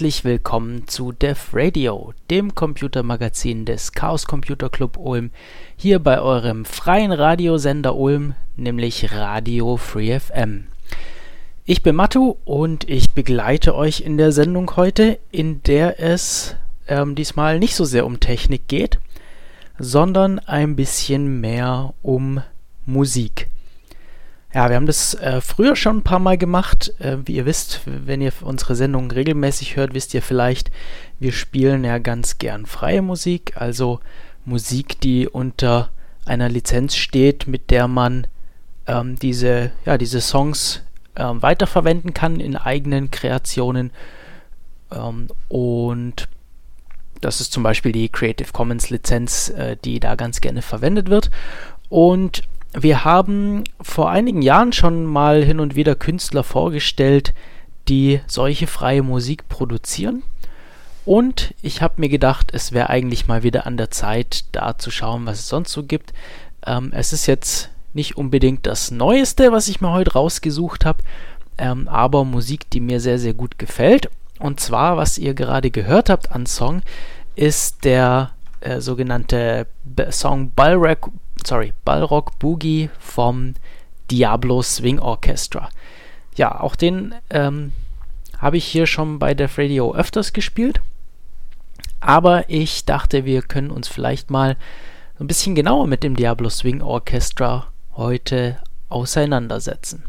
herzlich willkommen zu Dev Radio, dem Computermagazin des Chaos Computer Club Ulm, hier bei eurem freien Radiosender Ulm, nämlich Radio Free FM. Ich bin Matu und ich begleite euch in der Sendung heute, in der es ähm, diesmal nicht so sehr um Technik geht, sondern ein bisschen mehr um Musik. Ja, wir haben das äh, früher schon ein paar Mal gemacht. Äh, wie ihr wisst, wenn ihr unsere Sendung regelmäßig hört, wisst ihr vielleicht, wir spielen ja ganz gern freie Musik, also Musik, die unter einer Lizenz steht, mit der man ähm, diese, ja, diese Songs ähm, weiterverwenden kann in eigenen Kreationen. Ähm, und das ist zum Beispiel die Creative Commons Lizenz, äh, die da ganz gerne verwendet wird. Und wir haben vor einigen Jahren schon mal hin und wieder Künstler vorgestellt, die solche freie Musik produzieren. Und ich habe mir gedacht, es wäre eigentlich mal wieder an der Zeit, da zu schauen, was es sonst so gibt. Ähm, es ist jetzt nicht unbedingt das Neueste, was ich mir heute rausgesucht habe, ähm, aber Musik, die mir sehr, sehr gut gefällt. Und zwar, was ihr gerade gehört habt an Song, ist der äh, sogenannte Song Balrog, sorry, Balrog Boogie vom Diablo Swing Orchestra. Ja, auch den ähm, habe ich hier schon bei Def Radio öfters gespielt. Aber ich dachte, wir können uns vielleicht mal ein bisschen genauer mit dem Diablo Swing Orchestra heute auseinandersetzen.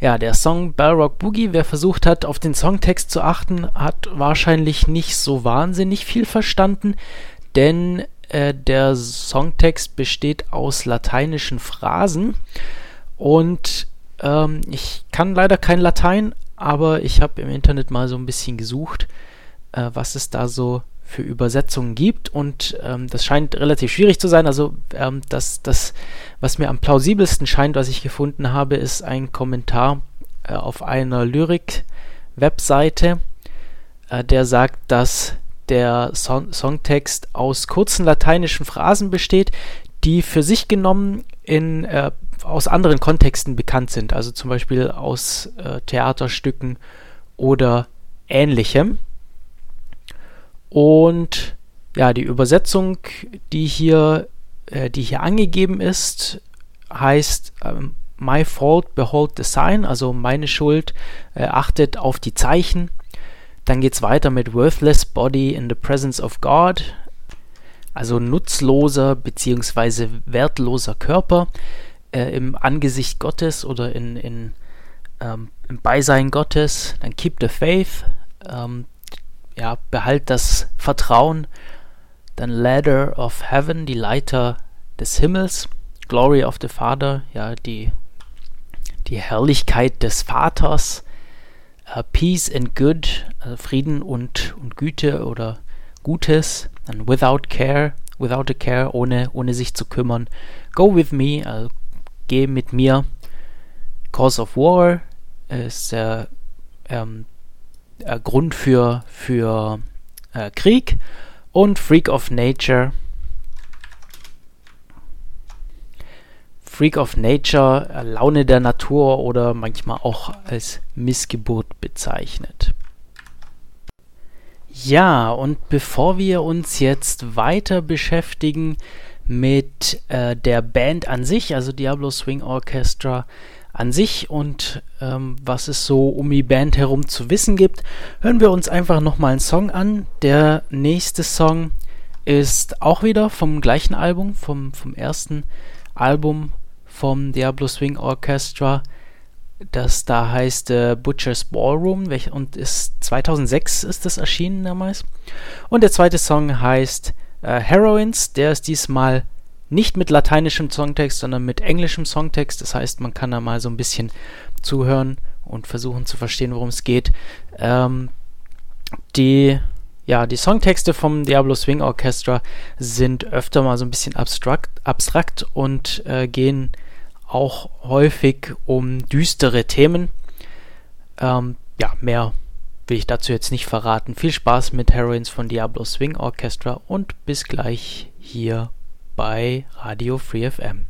Ja, der Song Balrog Boogie, wer versucht hat, auf den Songtext zu achten, hat wahrscheinlich nicht so wahnsinnig viel verstanden, denn äh, der Songtext besteht aus lateinischen Phrasen und ähm, ich kann leider kein Latein, aber ich habe im Internet mal so ein bisschen gesucht, äh, was es da so für Übersetzungen gibt und ähm, das scheint relativ schwierig zu sein. Also ähm, das, das, was mir am plausibelsten scheint, was ich gefunden habe, ist ein Kommentar äh, auf einer Lyrik-Webseite, äh, der sagt, dass der Song Songtext aus kurzen lateinischen Phrasen besteht, die für sich genommen in, äh, aus anderen Kontexten bekannt sind, also zum Beispiel aus äh, Theaterstücken oder ähnlichem. Und ja, die Übersetzung, die hier, äh, die hier angegeben ist, heißt ähm, My fault, behold the sign, also meine Schuld, äh, achtet auf die Zeichen. Dann geht es weiter mit Worthless Body in the Presence of God, also nutzloser bzw. wertloser Körper äh, im Angesicht Gottes oder in, in, ähm, im Beisein Gottes. Dann Keep the Faith, ähm, ja, behalt das Vertrauen. Dann Ladder of Heaven, die Leiter des Himmels. Glory of the Father, ja, die, die Herrlichkeit des Vaters. Uh, Peace and Good, also Frieden und, und Güte oder Gutes. Dann Without Care, Without a Care, ohne, ohne sich zu kümmern. Go with me, also geh mit mir. Cause of War ist der ähm, äh, Grund für, für äh, Krieg. Und Freak of Nature Freak of Nature, Laune der Natur oder manchmal auch als Missgeburt bezeichnet. Ja, und bevor wir uns jetzt weiter beschäftigen mit äh, der Band an sich, also Diablo Swing Orchestra an sich und ähm, was es so um die Band herum zu wissen gibt, hören wir uns einfach nochmal einen Song an. Der nächste Song ist auch wieder vom gleichen Album, vom, vom ersten Album vom Diablo Swing Orchestra, das da heißt äh, Butcher's Ballroom welch, und ist 2006 ist das erschienen damals. Und der zweite Song heißt äh, Heroines, der ist diesmal nicht mit lateinischem Songtext, sondern mit englischem Songtext. Das heißt, man kann da mal so ein bisschen zuhören und versuchen zu verstehen, worum es geht. Ähm, die ja, die Songtexte vom Diablo Swing Orchestra sind öfter mal so ein bisschen abstrakt, abstrakt und äh, gehen auch häufig um düstere Themen. Ähm, ja, mehr will ich dazu jetzt nicht verraten. Viel Spaß mit Heroines von Diablo Swing Orchestra und bis gleich hier bei Radio Free FM.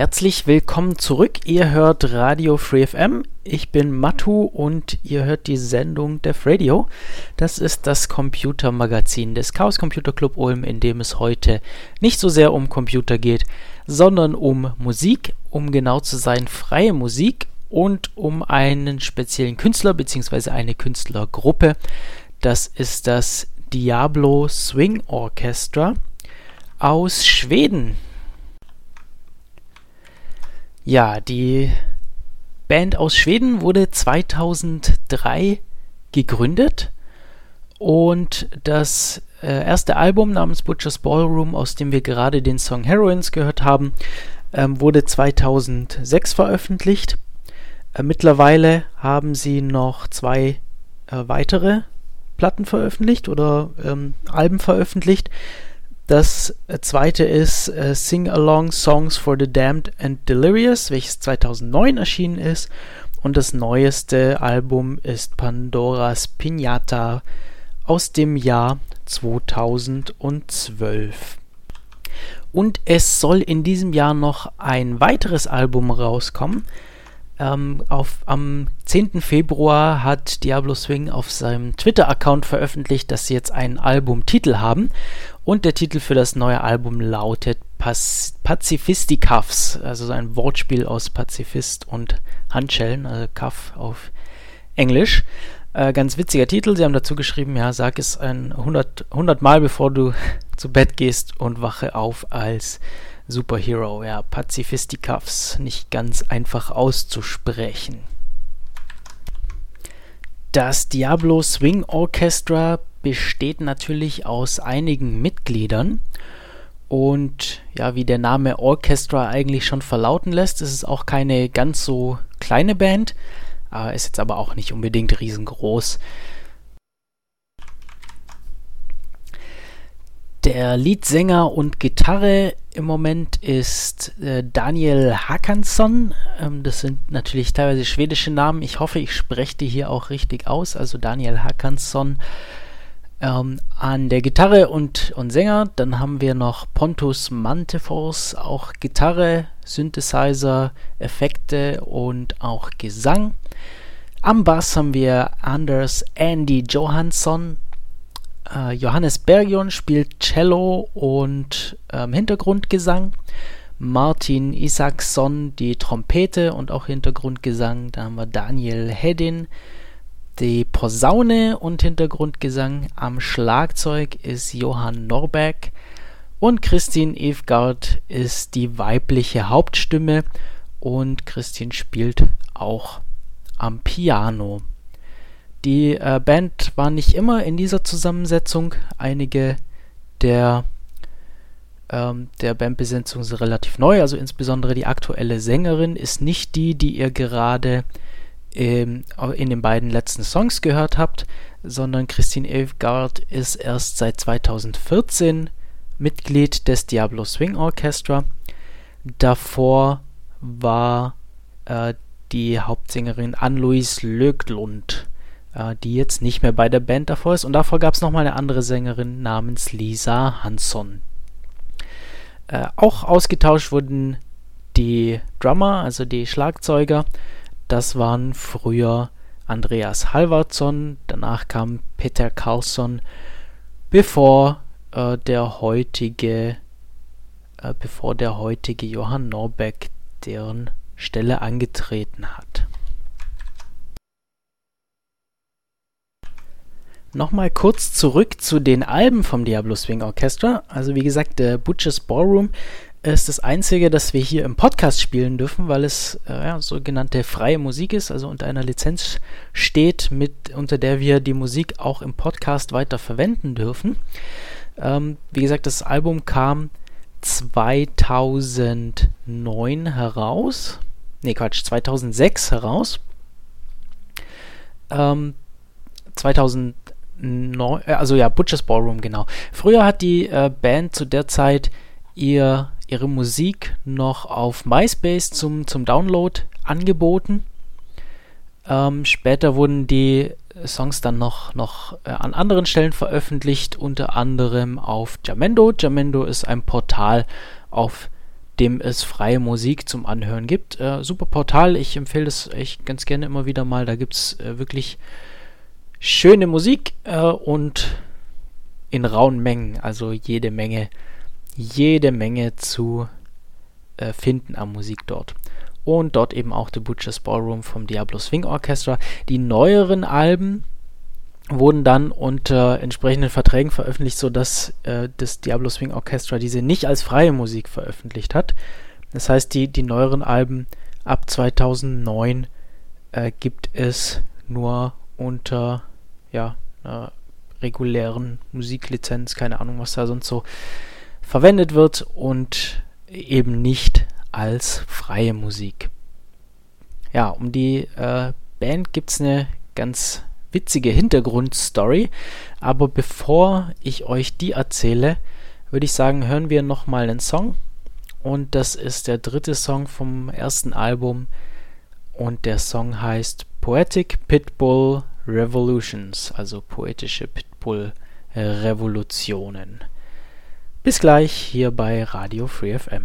Herzlich willkommen zurück. Ihr hört Radio Free FM. Ich bin Matu und ihr hört die Sendung Def Radio. Das ist das Computermagazin des Chaos Computer Club Ulm, in dem es heute nicht so sehr um Computer geht, sondern um Musik, um genau zu sein, freie Musik und um einen speziellen Künstler bzw. eine Künstlergruppe. Das ist das Diablo Swing Orchestra aus Schweden. Ja, die Band aus Schweden wurde 2003 gegründet und das äh, erste Album namens Butcher's Ballroom, aus dem wir gerade den Song Heroines gehört haben, ähm, wurde 2006 veröffentlicht. Äh, mittlerweile haben sie noch zwei äh, weitere Platten veröffentlicht oder ähm, Alben veröffentlicht. Das äh, zweite ist äh, Sing Along Songs for the Damned and Delirious, welches 2009 erschienen ist. Und das neueste Album ist Pandoras Pinata aus dem Jahr 2012. Und es soll in diesem Jahr noch ein weiteres Album rauskommen. Ähm, auf, am 10. Februar hat Diablo Swing auf seinem Twitter-Account veröffentlicht, dass sie jetzt einen Albumtitel haben. Und der Titel für das neue Album lautet Pazifistikafs, also so ein Wortspiel aus Pazifist und Handschellen, also Kaff auf Englisch. Äh, ganz witziger Titel. Sie haben dazu geschrieben, ja, sag es ein 100, 100 Mal, bevor du zu Bett gehst und wache auf als Superhero. Ja, Pazifistikafs, nicht ganz einfach auszusprechen. Das Diablo Swing Orchestra besteht natürlich aus einigen Mitgliedern. Und ja, wie der Name Orchestra eigentlich schon verlauten lässt, ist es auch keine ganz so kleine Band, äh, ist jetzt aber auch nicht unbedingt riesengroß. Der Leadsänger und Gitarre im Moment ist äh, Daniel Hakansson. Ähm, das sind natürlich teilweise schwedische Namen. Ich hoffe, ich spreche die hier auch richtig aus. Also Daniel Hakansson ähm, an der Gitarre und, und Sänger. Dann haben wir noch Pontus Mantefors, auch Gitarre, Synthesizer, Effekte und auch Gesang. Am Bass haben wir Anders Andy Johansson äh, Johannes Bergion spielt Cello und ähm, Hintergrundgesang. Martin Isaacson die Trompete und auch Hintergrundgesang. Da haben wir Daniel Hedin die Posaune und Hintergrundgesang. Am Schlagzeug ist Johann Norbeck und Christine Evgard ist die weibliche Hauptstimme und Christine spielt auch am Piano. Die äh, Band war nicht immer in dieser Zusammensetzung. Einige der, ähm, der Bandbesetzung sind relativ neu, also insbesondere die aktuelle Sängerin ist nicht die, die ihr gerade ähm, in den beiden letzten Songs gehört habt, sondern Christine Elfgard ist erst seit 2014 Mitglied des Diablo Swing Orchestra. Davor war äh, die Hauptsängerin Anne-Louise Löglund äh, die jetzt nicht mehr bei der Band davor ist. Und davor gab es nochmal eine andere Sängerin namens Lisa Hansson. Äh, auch ausgetauscht wurden die Drummer, also die Schlagzeuger. Das waren früher Andreas Halvardsson, danach kam Peter Carlsson, bevor äh, der heutige äh, bevor der heutige Johann Norbeck deren Stelle angetreten hat. Nochmal kurz zurück zu den Alben vom Diablo Swing Orchestra. Also wie gesagt, der Butcher's Ballroom ist das einzige, das wir hier im Podcast spielen dürfen, weil es äh, ja, sogenannte freie Musik ist, also unter einer Lizenz steht, mit, unter der wir die Musik auch im Podcast weiter verwenden dürfen. Ähm, wie gesagt, das Album kam 2009 heraus. Ne, Quatsch, 2006 heraus. Ähm, 2000 Neu äh, also ja, Butcher's Ballroom, genau. Früher hat die äh, Band zu der Zeit ihr, ihre Musik noch auf MySpace zum, zum Download angeboten. Ähm, später wurden die Songs dann noch, noch äh, an anderen Stellen veröffentlicht, unter anderem auf Jamendo. Jamendo ist ein Portal, auf dem es freie Musik zum Anhören gibt. Äh, super Portal, ich empfehle es echt ganz gerne immer wieder mal. Da gibt es äh, wirklich schöne Musik äh, und in rauen Mengen, also jede Menge, jede Menge zu äh, finden an Musik dort. Und dort eben auch The Butcher's Ballroom vom Diablo Swing Orchestra. Die neueren Alben wurden dann unter entsprechenden Verträgen veröffentlicht, sodass äh, das Diablo Swing Orchestra diese nicht als freie Musik veröffentlicht hat. Das heißt, die, die neueren Alben ab 2009 äh, gibt es nur unter ja, einer regulären Musiklizenz, keine Ahnung, was da sonst so verwendet wird und eben nicht als freie Musik. Ja, um die äh, Band gibt es eine ganz witzige Hintergrundstory. Aber bevor ich euch die erzähle, würde ich sagen, hören wir nochmal einen Song. Und das ist der dritte Song vom ersten Album. Und der Song heißt Poetic Pitbull Revolutions, also poetische Pitbull Revolutionen. Bis gleich hier bei Radio Free FM.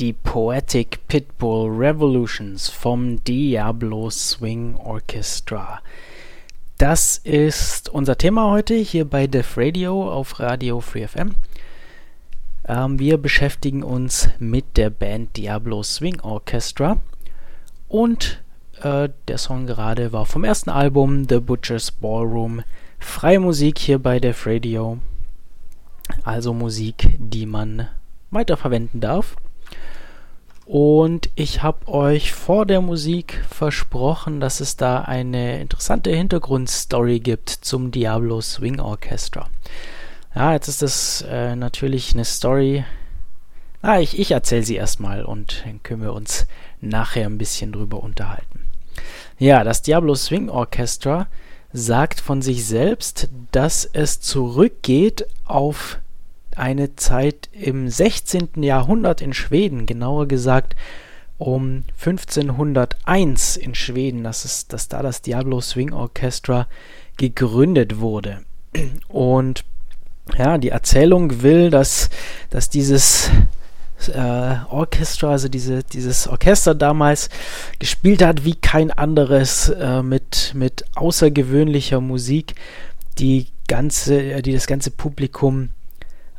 Die Poetic Pitbull Revolutions vom Diablo Swing Orchestra. Das ist unser Thema heute hier bei Def Radio auf Radio Free FM. Ähm, wir beschäftigen uns mit der Band Diablo Swing Orchestra und äh, der Song gerade war vom ersten Album The Butcher's Ballroom. Freie Musik hier bei Def Radio. Also Musik, die man weiterverwenden darf. Und ich habe euch vor der Musik versprochen, dass es da eine interessante Hintergrundstory gibt zum Diablo Swing Orchestra. Ja, jetzt ist das äh, natürlich eine Story. Ah, ich, ich erzähle sie erstmal und dann können wir uns nachher ein bisschen drüber unterhalten. Ja, das Diablo Swing Orchestra sagt von sich selbst, dass es zurückgeht auf eine Zeit im 16. Jahrhundert in Schweden, genauer gesagt um 1501 in Schweden, dass, es, dass da das Diablo Swing Orchestra gegründet wurde. Und ja, die Erzählung will, dass, dass dieses äh, Orchestra, also diese, dieses Orchester damals gespielt hat wie kein anderes äh, mit, mit außergewöhnlicher Musik, die ganze, die das ganze Publikum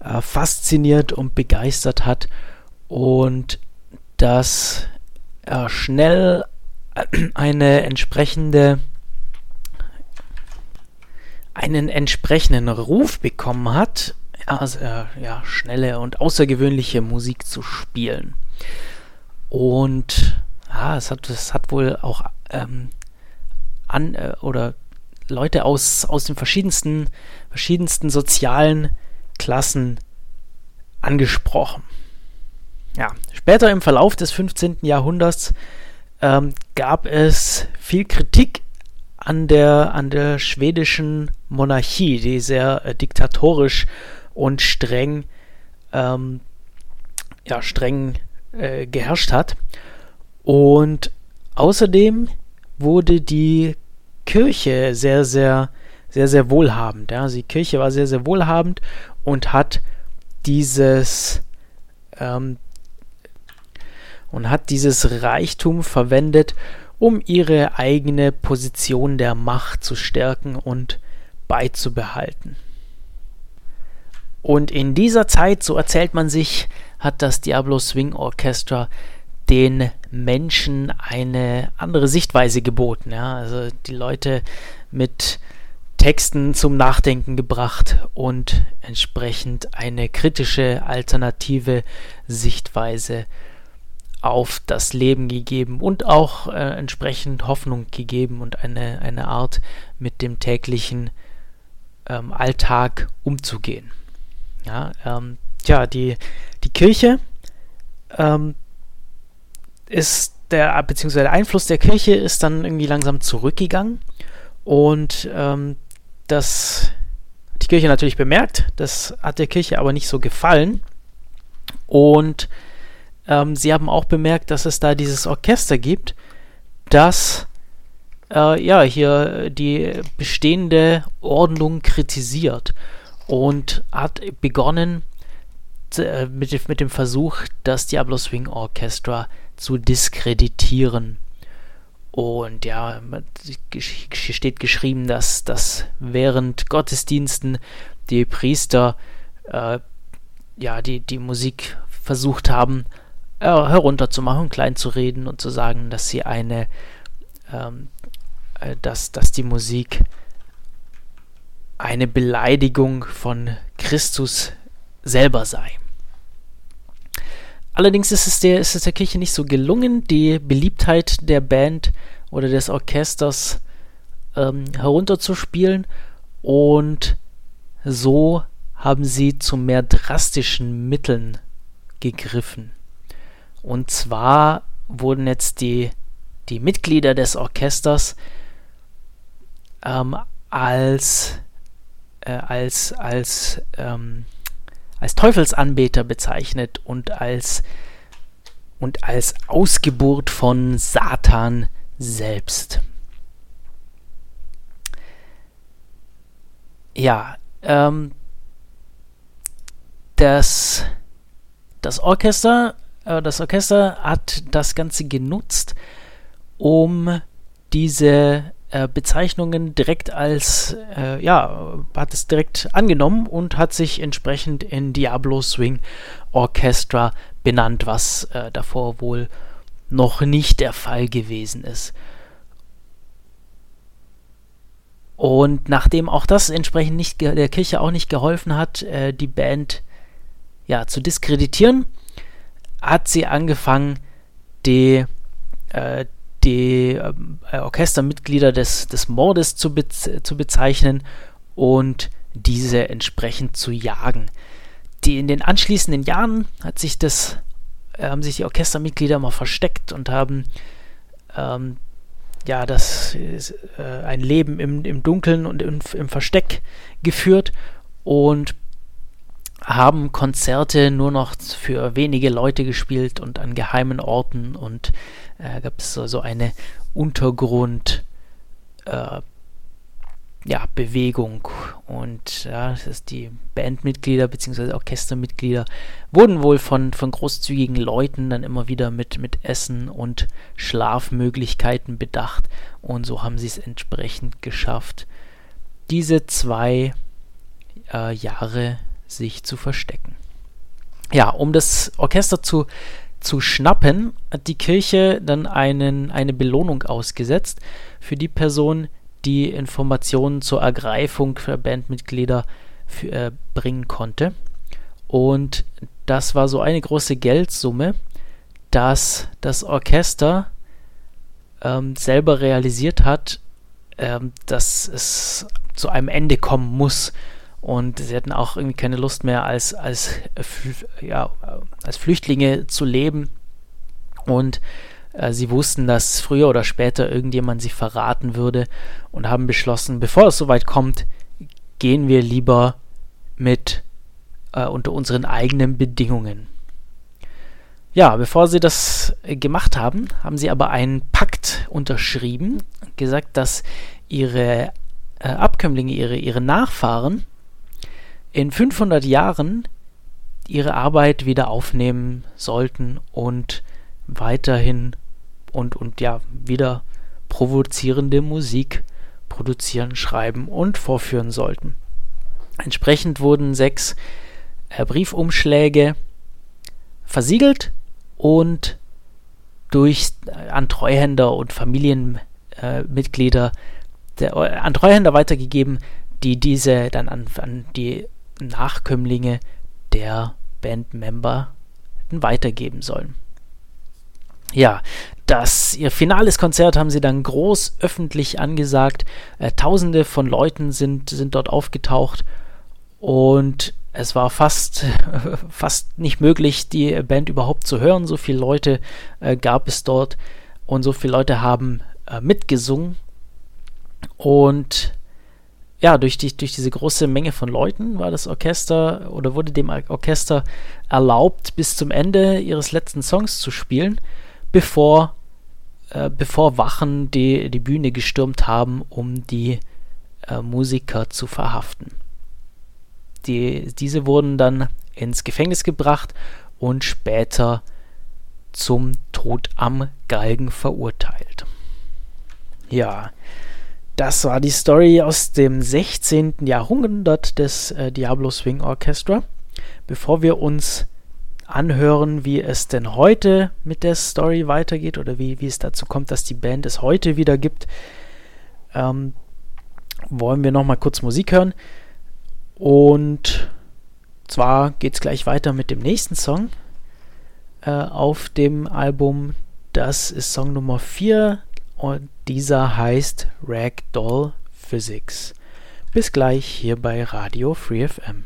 äh, fasziniert und begeistert hat und dass er schnell eine entsprechende einen entsprechenden Ruf bekommen hat, also, äh, ja, schnelle und außergewöhnliche Musik zu spielen. Und ja, es hat, es hat wohl auch ähm, an äh, oder Leute aus, aus den verschiedensten, verschiedensten sozialen Klassen angesprochen. Ja, später im Verlauf des 15. Jahrhunderts ähm, gab es viel Kritik an der, an der schwedischen Monarchie, die sehr äh, diktatorisch und streng, ähm, ja, streng äh, geherrscht hat. Und außerdem wurde die Kirche sehr, sehr, sehr, sehr wohlhabend. Ja. Also die Kirche war sehr, sehr wohlhabend und hat dieses ähm, und hat dieses Reichtum verwendet, um ihre eigene Position der Macht zu stärken und beizubehalten. Und in dieser Zeit, so erzählt man sich, hat das Diablo Swing Orchestra den Menschen eine andere Sichtweise geboten. Ja? Also die Leute mit Texten zum Nachdenken gebracht und entsprechend eine kritische alternative Sichtweise auf das Leben gegeben und auch äh, entsprechend Hoffnung gegeben und eine, eine Art mit dem täglichen ähm, Alltag umzugehen. Ja, ähm, tja, die, die Kirche ähm, ist der, beziehungsweise der Einfluss der Kirche ist dann irgendwie langsam zurückgegangen und ähm, das hat die Kirche natürlich bemerkt, das hat der Kirche aber nicht so gefallen. Und ähm, sie haben auch bemerkt, dass es da dieses Orchester gibt, das äh, ja hier die bestehende Ordnung kritisiert und hat begonnen äh, mit, mit dem Versuch, das Diablo Swing Orchestra zu diskreditieren. Und ja, steht geschrieben, dass, dass während Gottesdiensten die Priester äh, ja, die, die Musik versucht haben äh, herunterzumachen, klein zu reden und zu sagen, dass sie eine, ähm, äh, dass, dass die Musik eine Beleidigung von Christus selber sei. Allerdings ist es, der, ist es der Kirche nicht so gelungen, die Beliebtheit der Band oder des Orchesters ähm, herunterzuspielen und so haben sie zu mehr drastischen Mitteln gegriffen. Und zwar wurden jetzt die, die Mitglieder des Orchesters ähm, als, äh, als, als ähm, als Teufelsanbeter bezeichnet und als und als Ausgeburt von Satan selbst. Ja, ähm, das, das Orchester äh, das Orchester hat das Ganze genutzt, um diese äh, Bezeichnungen direkt als, äh, ja, hat es direkt angenommen und hat sich entsprechend in Diablo Swing Orchestra benannt, was äh, davor wohl noch nicht der Fall gewesen ist. Und nachdem auch das entsprechend nicht der Kirche auch nicht geholfen hat, äh, die Band ja zu diskreditieren, hat sie angefangen, die, äh, die äh, Orchestermitglieder des, des Mordes zu, be zu bezeichnen und diese entsprechend zu jagen. Die in den anschließenden Jahren hat sich das, äh, haben sich die Orchestermitglieder mal versteckt und haben ähm, ja, das ist, äh, ein Leben im, im Dunkeln und im, im Versteck geführt und haben Konzerte nur noch für wenige Leute gespielt und an geheimen Orten und äh, gab es so, eine Untergrund äh, ja, Bewegung und ja, das ist die Bandmitglieder bzw. Orchestermitglieder wurden wohl von, von großzügigen Leuten dann immer wieder mit, mit Essen und Schlafmöglichkeiten bedacht und so haben sie es entsprechend geschafft, diese zwei äh, Jahre sich zu verstecken. Ja, um das Orchester zu, zu schnappen, hat die Kirche dann einen, eine Belohnung ausgesetzt für die Person, die Informationen zur Ergreifung der Bandmitglieder für, äh, bringen konnte. Und das war so eine große Geldsumme, dass das Orchester ähm, selber realisiert hat, ähm, dass es zu einem Ende kommen muss. Und sie hatten auch irgendwie keine Lust mehr, als, als, ja, als Flüchtlinge zu leben. Und äh, sie wussten, dass früher oder später irgendjemand sie verraten würde und haben beschlossen, bevor es soweit kommt, gehen wir lieber mit äh, unter unseren eigenen Bedingungen. Ja, bevor sie das gemacht haben, haben sie aber einen Pakt unterschrieben, gesagt, dass ihre äh, Abkömmlinge, ihre, ihre Nachfahren in 500 Jahren ihre Arbeit wieder aufnehmen sollten und weiterhin und, und ja, wieder provozierende Musik produzieren, schreiben und vorführen sollten. Entsprechend wurden sechs äh, Briefumschläge versiegelt und durch äh, an Treuhänder und Familienmitglieder äh, an Treuhänder weitergegeben, die diese dann an, an die Nachkömmlinge der Bandmember weitergeben sollen. Ja, das ihr finales Konzert haben sie dann groß öffentlich angesagt. Äh, Tausende von Leuten sind, sind dort aufgetaucht und es war fast, fast nicht möglich, die Band überhaupt zu hören. So viele Leute äh, gab es dort und so viele Leute haben äh, mitgesungen. Und ja, durch, die, durch diese große Menge von Leuten war das Orchester oder wurde dem Orchester erlaubt, bis zum Ende ihres letzten Songs zu spielen bevor, äh, bevor Wachen die, die Bühne gestürmt haben, um die äh, Musiker zu verhaften. Die, diese wurden dann ins Gefängnis gebracht und später zum Tod am Galgen verurteilt. Ja, das war die Story aus dem 16. Jahrhundert des äh, Diablo Swing Orchestra. Bevor wir uns anhören, wie es denn heute mit der Story weitergeht oder wie, wie es dazu kommt, dass die Band es heute wieder gibt, ähm, wollen wir nochmal kurz Musik hören. Und zwar geht es gleich weiter mit dem nächsten Song äh, auf dem Album. Das ist Song Nummer 4 und dieser heißt Ragdoll Physics. Bis gleich hier bei Radio Free FM.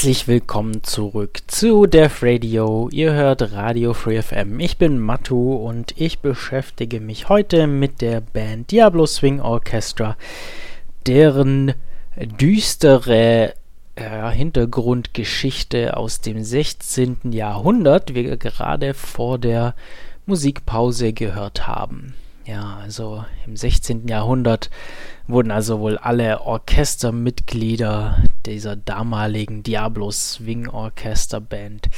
Herzlich willkommen zurück zu Def Radio. Ihr hört Radio Free FM. Ich bin Matu und ich beschäftige mich heute mit der Band Diablo Swing Orchestra, deren düstere äh, Hintergrundgeschichte aus dem 16. Jahrhundert wir gerade vor der Musikpause gehört haben. Ja, also im 16. Jahrhundert wurden also wohl alle Orchestermitglieder dieser damaligen Diablo Swing Orchester Band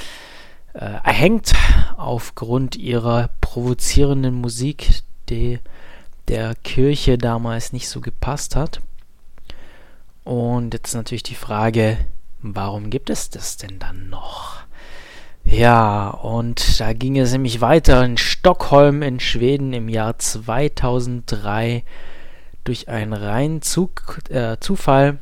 äh, erhängt aufgrund ihrer provozierenden Musik, die der Kirche damals nicht so gepasst hat. Und jetzt natürlich die Frage, warum gibt es das denn dann noch? Ja, und da ging es nämlich weiter in Stockholm in Schweden im Jahr 2003 durch einen reinen Zug, äh, Zufall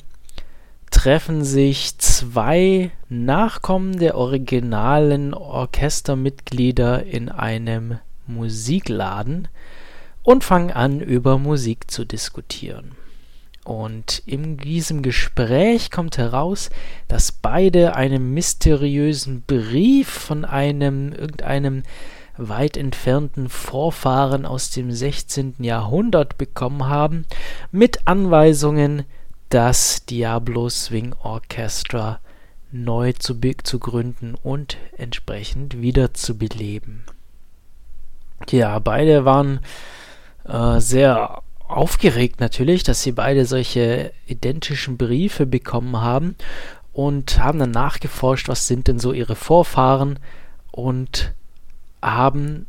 treffen sich zwei Nachkommen der originalen Orchestermitglieder in einem Musikladen und fangen an, über Musik zu diskutieren. Und in diesem Gespräch kommt heraus, dass beide einen mysteriösen Brief von einem irgendeinem weit entfernten Vorfahren aus dem 16. Jahrhundert bekommen haben, mit Anweisungen, das Diablo Swing Orchestra neu zu, zu gründen und entsprechend wieder zu beleben. Ja, beide waren äh, sehr aufgeregt natürlich, dass sie beide solche identischen Briefe bekommen haben und haben dann nachgeforscht, was sind denn so ihre Vorfahren und haben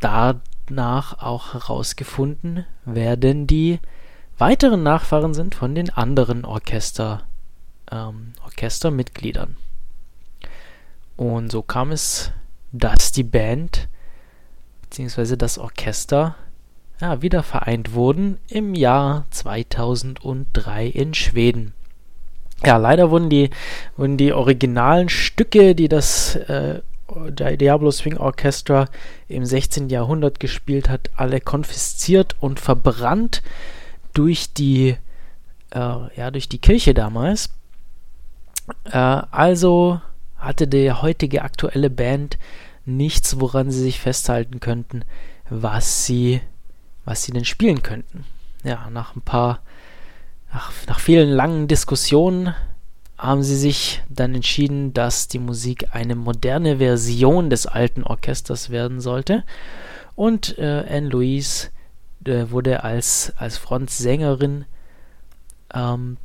danach auch herausgefunden, wer denn die weiteren Nachfahren sind von den anderen Orchester, ähm, Orchestermitgliedern. Und so kam es, dass die Band bzw. das Orchester ja, wieder vereint wurden im Jahr 2003 in Schweden. Ja, leider wurden die, wurden die originalen Stücke, die das äh, Diablo Swing Orchestra im 16. Jahrhundert gespielt hat, alle konfisziert und verbrannt durch die, äh, ja, durch die Kirche damals. Äh, also hatte die heutige aktuelle Band nichts, woran sie sich festhalten könnten, was sie, was sie denn spielen könnten. Ja, nach ein paar, nach, nach vielen langen Diskussionen haben sie sich dann entschieden, dass die Musik eine moderne Version des alten Orchesters werden sollte. Und äh, Anne Louise äh, wurde als, als Frontsängerin ähm,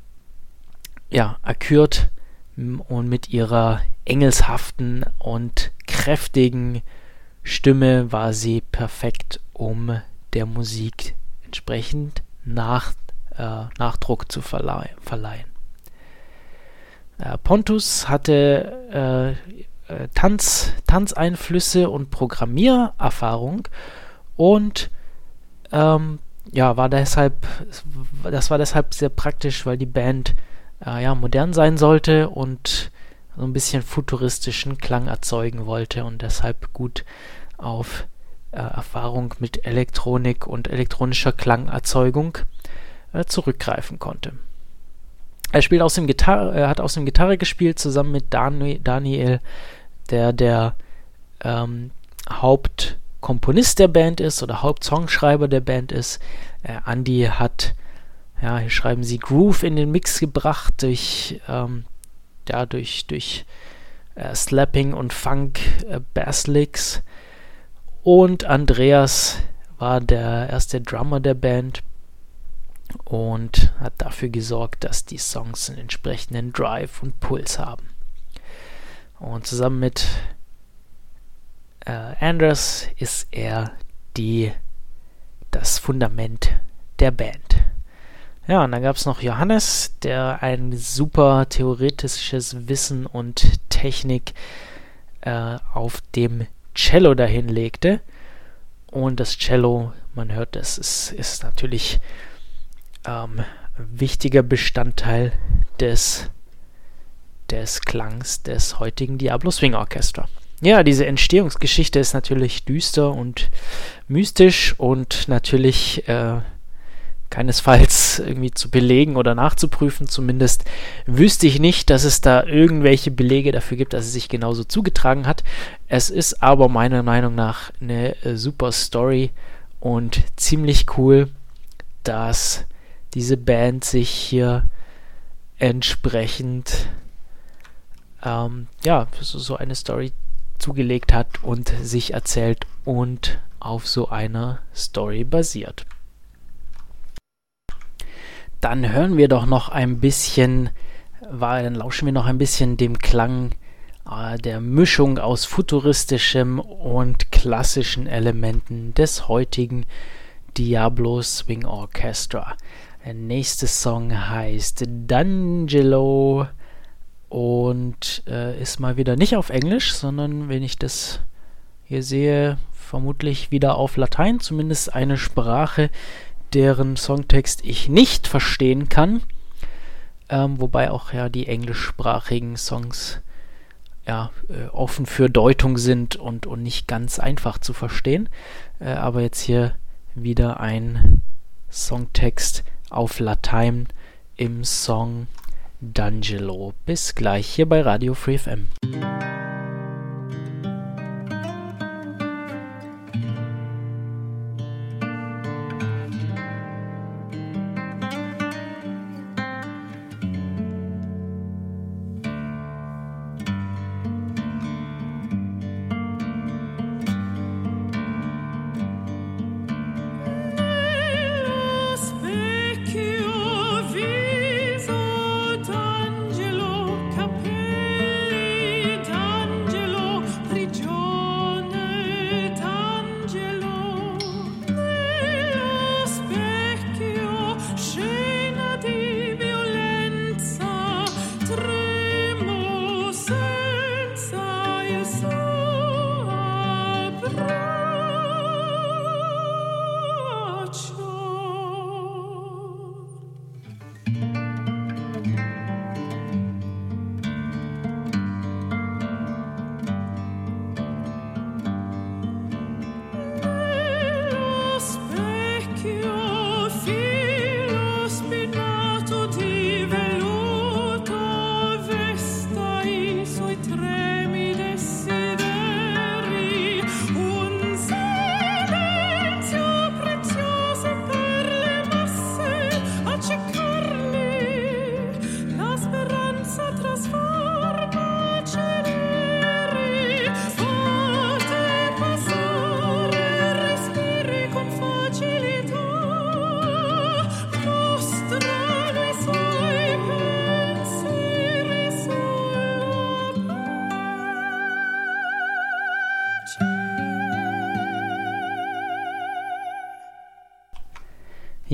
ja, erkürt und mit ihrer engelshaften und kräftigen Stimme war sie perfekt, um der Musik entsprechend nach, äh, Nachdruck zu verlei verleihen. Äh, Pontus hatte äh, äh, Tanz, Tanzeinflüsse und Programmiererfahrung und ähm, ja, war deshalb, das war deshalb sehr praktisch, weil die Band äh, ja, modern sein sollte und so ein bisschen futuristischen Klang erzeugen wollte und deshalb gut auf Erfahrung mit Elektronik und elektronischer Klangerzeugung äh, zurückgreifen konnte. Er spielt außerdem Gitarre, er hat außerdem Gitarre gespielt zusammen mit Dani Daniel, der der ähm, Hauptkomponist der Band ist oder Hauptsongschreiber der Band ist. Äh, Andy hat, ja, hier schreiben sie Groove in den Mix gebracht durch, ähm, ja, durch äh, Slapping und Funk äh, Basslicks. Und Andreas war der erste Drummer der Band und hat dafür gesorgt, dass die Songs einen entsprechenden Drive und Puls haben. Und zusammen mit äh, Anders ist er die, das Fundament der Band. Ja, und dann gab es noch Johannes, der ein super theoretisches Wissen und Technik äh, auf dem Cello dahin legte. Und das Cello, man hört, das ist, ist natürlich ähm, wichtiger Bestandteil des, des Klangs des heutigen Diablo Swing Orchestra. Ja, diese Entstehungsgeschichte ist natürlich düster und mystisch und natürlich äh, keinesfalls irgendwie zu belegen oder nachzuprüfen. Zumindest wüsste ich nicht, dass es da irgendwelche Belege dafür gibt, dass es sich genauso zugetragen hat. Es ist aber meiner Meinung nach eine äh, super Story und ziemlich cool, dass diese Band sich hier entsprechend ähm, ja, so, so eine Story zugelegt hat und sich erzählt und auf so einer Story basiert. Dann hören wir doch noch ein bisschen, war, dann lauschen wir noch ein bisschen dem Klang äh, der Mischung aus futuristischem und klassischen Elementen des heutigen Diablo Swing Orchestra. Der nächste Song heißt D'Angelo und äh, ist mal wieder nicht auf Englisch, sondern wenn ich das hier sehe, vermutlich wieder auf Latein, zumindest eine Sprache, deren Songtext ich nicht verstehen kann. Ähm, wobei auch ja die englischsprachigen Songs ja, äh, offen für Deutung sind und, und nicht ganz einfach zu verstehen. Äh, aber jetzt hier wieder ein Songtext auf Latein im Song D'Angelo. Bis gleich hier bei Radio Free FM.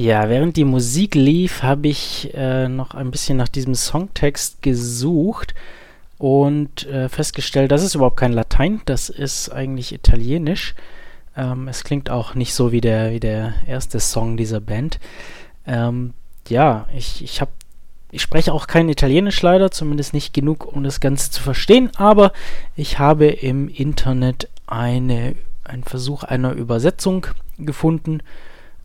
Ja, während die Musik lief, habe ich äh, noch ein bisschen nach diesem Songtext gesucht und äh, festgestellt, das ist überhaupt kein Latein, das ist eigentlich Italienisch. Ähm, es klingt auch nicht so wie der, wie der erste Song dieser Band. Ähm, ja, ich, ich habe ich spreche auch kein Italienisch leider, zumindest nicht genug, um das Ganze zu verstehen, aber ich habe im Internet eine, einen Versuch einer Übersetzung gefunden.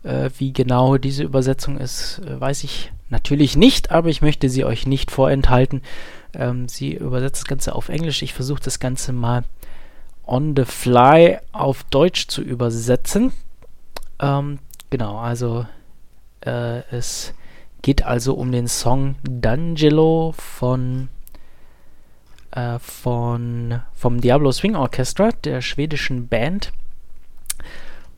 Äh, wie genau diese Übersetzung ist, äh, weiß ich natürlich nicht, aber ich möchte sie euch nicht vorenthalten. Ähm, sie übersetzt das Ganze auf Englisch. Ich versuche das Ganze mal on the fly auf Deutsch zu übersetzen. Ähm, genau, also äh, es geht also um den Song D'Angelo von, äh, von vom Diablo Swing Orchestra, der schwedischen Band.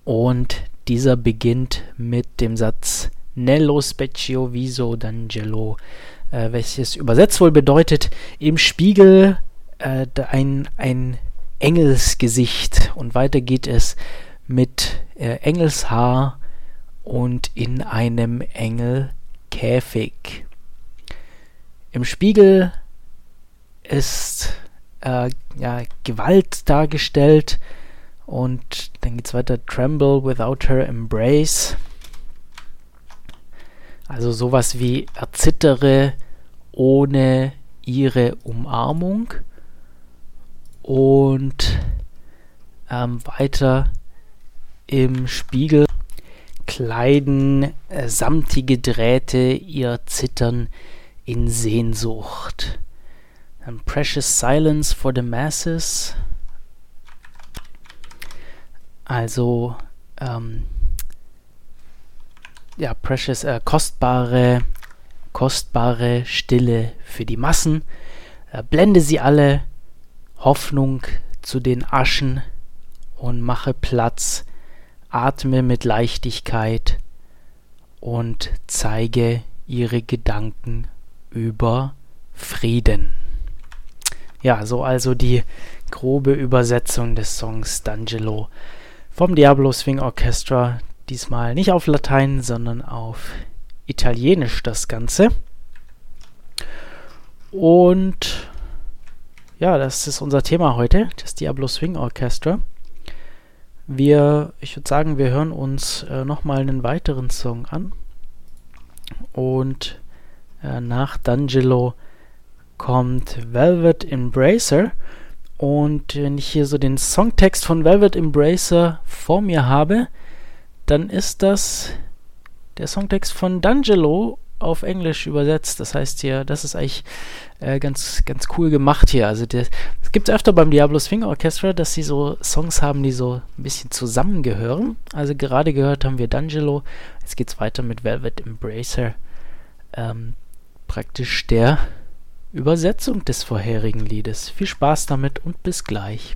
Und dieser beginnt mit dem Satz Nello specchio viso d'Angelo, äh, welches übersetzt wohl bedeutet, im Spiegel äh, ein, ein Engelsgesicht. Und weiter geht es mit äh, Engelshaar und in einem Engelkäfig. Im Spiegel ist äh, ja, Gewalt dargestellt und dann geht es weiter. Tremble without her embrace. Also sowas wie erzittere ohne ihre Umarmung. Und ähm, weiter im Spiegel kleiden äh, samtige Drähte ihr Zittern in Sehnsucht. Dann Precious Silence for the Masses. Also, ähm, ja, precious, äh, kostbare, kostbare Stille für die Massen. Äh, blende sie alle, Hoffnung zu den Aschen. Und mache Platz, atme mit Leichtigkeit. Und zeige ihre Gedanken über Frieden. Ja, so also die grobe Übersetzung des Songs D'Angelo vom Diablo Swing Orchestra. Diesmal nicht auf Latein, sondern auf Italienisch das Ganze. Und ja, das ist unser Thema heute, das Diablo Swing Orchestra. Wir, ich würde sagen, wir hören uns äh, nochmal einen weiteren Song an. Und äh, nach D'Angelo kommt Velvet Embracer. Und wenn ich hier so den Songtext von Velvet Embracer vor mir habe, dann ist das der Songtext von D'Angelo auf Englisch übersetzt. Das heißt hier, das ist eigentlich äh, ganz, ganz cool gemacht hier. Also es gibt es öfter beim Diablo Swing Orchestra, dass sie so Songs haben, die so ein bisschen zusammengehören. Also gerade gehört haben wir D'Angelo. Jetzt geht es weiter mit Velvet Embracer. Ähm, praktisch der Übersetzung des vorherigen Liedes. Viel Spaß damit und bis gleich.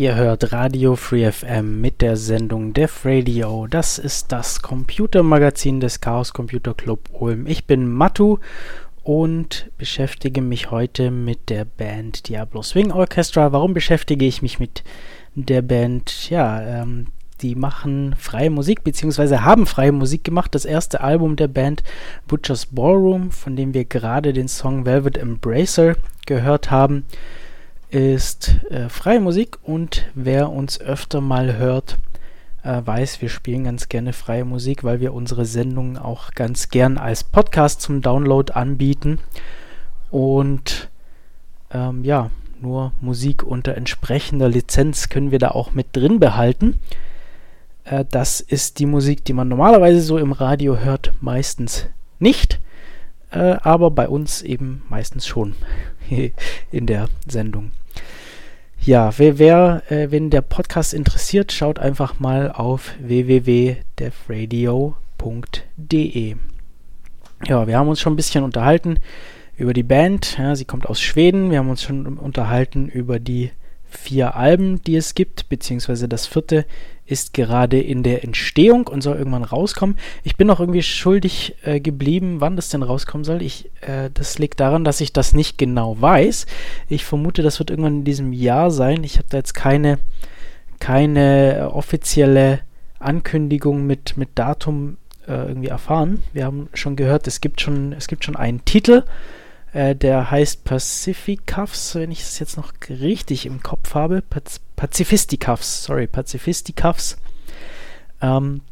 Ihr hört Radio Free FM mit der Sendung Def Radio. Das ist das Computermagazin des Chaos Computer Club Ulm. Ich bin Matu und beschäftige mich heute mit der Band Diablo Swing Orchestra. Warum beschäftige ich mich mit der Band? Ja, ähm, die machen freie Musik, beziehungsweise haben freie Musik gemacht. Das erste Album der Band Butcher's Ballroom, von dem wir gerade den Song Velvet Embracer gehört haben, ist äh, freie Musik und wer uns öfter mal hört, äh, weiß, wir spielen ganz gerne freie Musik, weil wir unsere Sendungen auch ganz gern als Podcast zum Download anbieten. Und ähm, ja, nur Musik unter entsprechender Lizenz können wir da auch mit drin behalten. Äh, das ist die Musik, die man normalerweise so im Radio hört, meistens nicht, äh, aber bei uns eben meistens schon in der Sendung. Ja, wer, wer äh, wenn der Podcast interessiert, schaut einfach mal auf www.defradio.de. Ja, wir haben uns schon ein bisschen unterhalten über die Band. Ja, sie kommt aus Schweden. Wir haben uns schon unterhalten über die vier Alben, die es gibt, beziehungsweise das vierte ist gerade in der Entstehung und soll irgendwann rauskommen. Ich bin noch irgendwie schuldig äh, geblieben, wann das denn rauskommen soll. Ich, äh, das liegt daran, dass ich das nicht genau weiß. Ich vermute, das wird irgendwann in diesem Jahr sein. Ich habe da jetzt keine, keine offizielle Ankündigung mit, mit Datum äh, irgendwie erfahren. Wir haben schon gehört, es gibt schon, es gibt schon einen Titel. Äh, der heißt Pacificuffs, wenn ich es jetzt noch richtig im Kopf habe. Paz Pacifisticuffs, sorry, Pacifisticuffs. Ähm,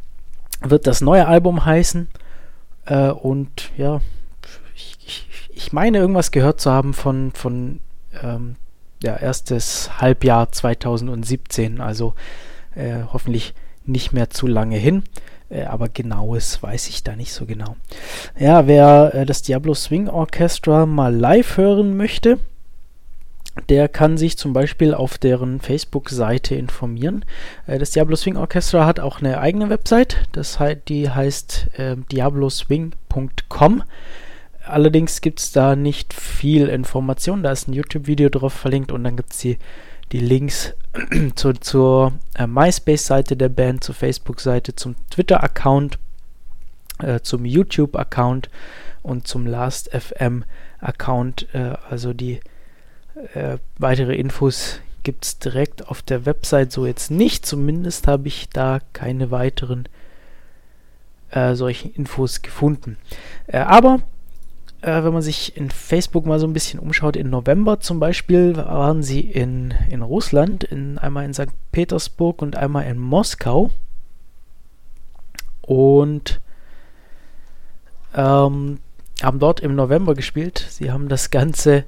wird das neue Album heißen. Äh, und ja, ich, ich, ich, meine irgendwas gehört zu haben von, von ähm, ja, erstes Halbjahr 2017. Also äh, hoffentlich nicht mehr zu lange hin. Äh, aber genaues weiß ich da nicht so genau. Ja, wer äh, das Diablo Swing Orchestra mal live hören möchte, der kann sich zum Beispiel auf deren Facebook-Seite informieren. Äh, das Diablo Swing Orchestra hat auch eine eigene Website, das die heißt äh, diabloswing.com. Allerdings gibt es da nicht viel Information. Da ist ein YouTube-Video drauf verlinkt und dann gibt es die, die Links zu, zur äh, MySpace-Seite der Band, zur Facebook-Seite, zum Twitter-Account, äh, zum YouTube-Account und zum Last.fm-Account. Äh, also die äh, weitere Infos gibt es direkt auf der Website so jetzt nicht. Zumindest habe ich da keine weiteren äh, solchen Infos gefunden. Äh, aber äh, wenn man sich in Facebook mal so ein bisschen umschaut, im November zum Beispiel waren sie in, in Russland, in, einmal in St. Petersburg und einmal in Moskau. Und ähm, haben dort im November gespielt. Sie haben das Ganze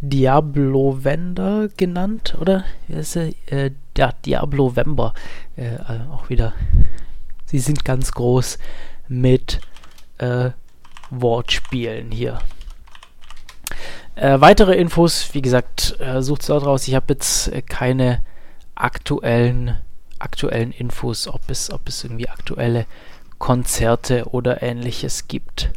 Diablo Vender genannt, oder? Äh, ja, Diablo Vember. Äh, auch wieder. Sie sind ganz groß mit äh, Wortspielen hier. Äh, weitere Infos, wie gesagt, äh, sucht es dort raus. Ich habe jetzt äh, keine aktuellen, aktuellen Infos, ob es, ob es irgendwie aktuelle Konzerte oder ähnliches gibt.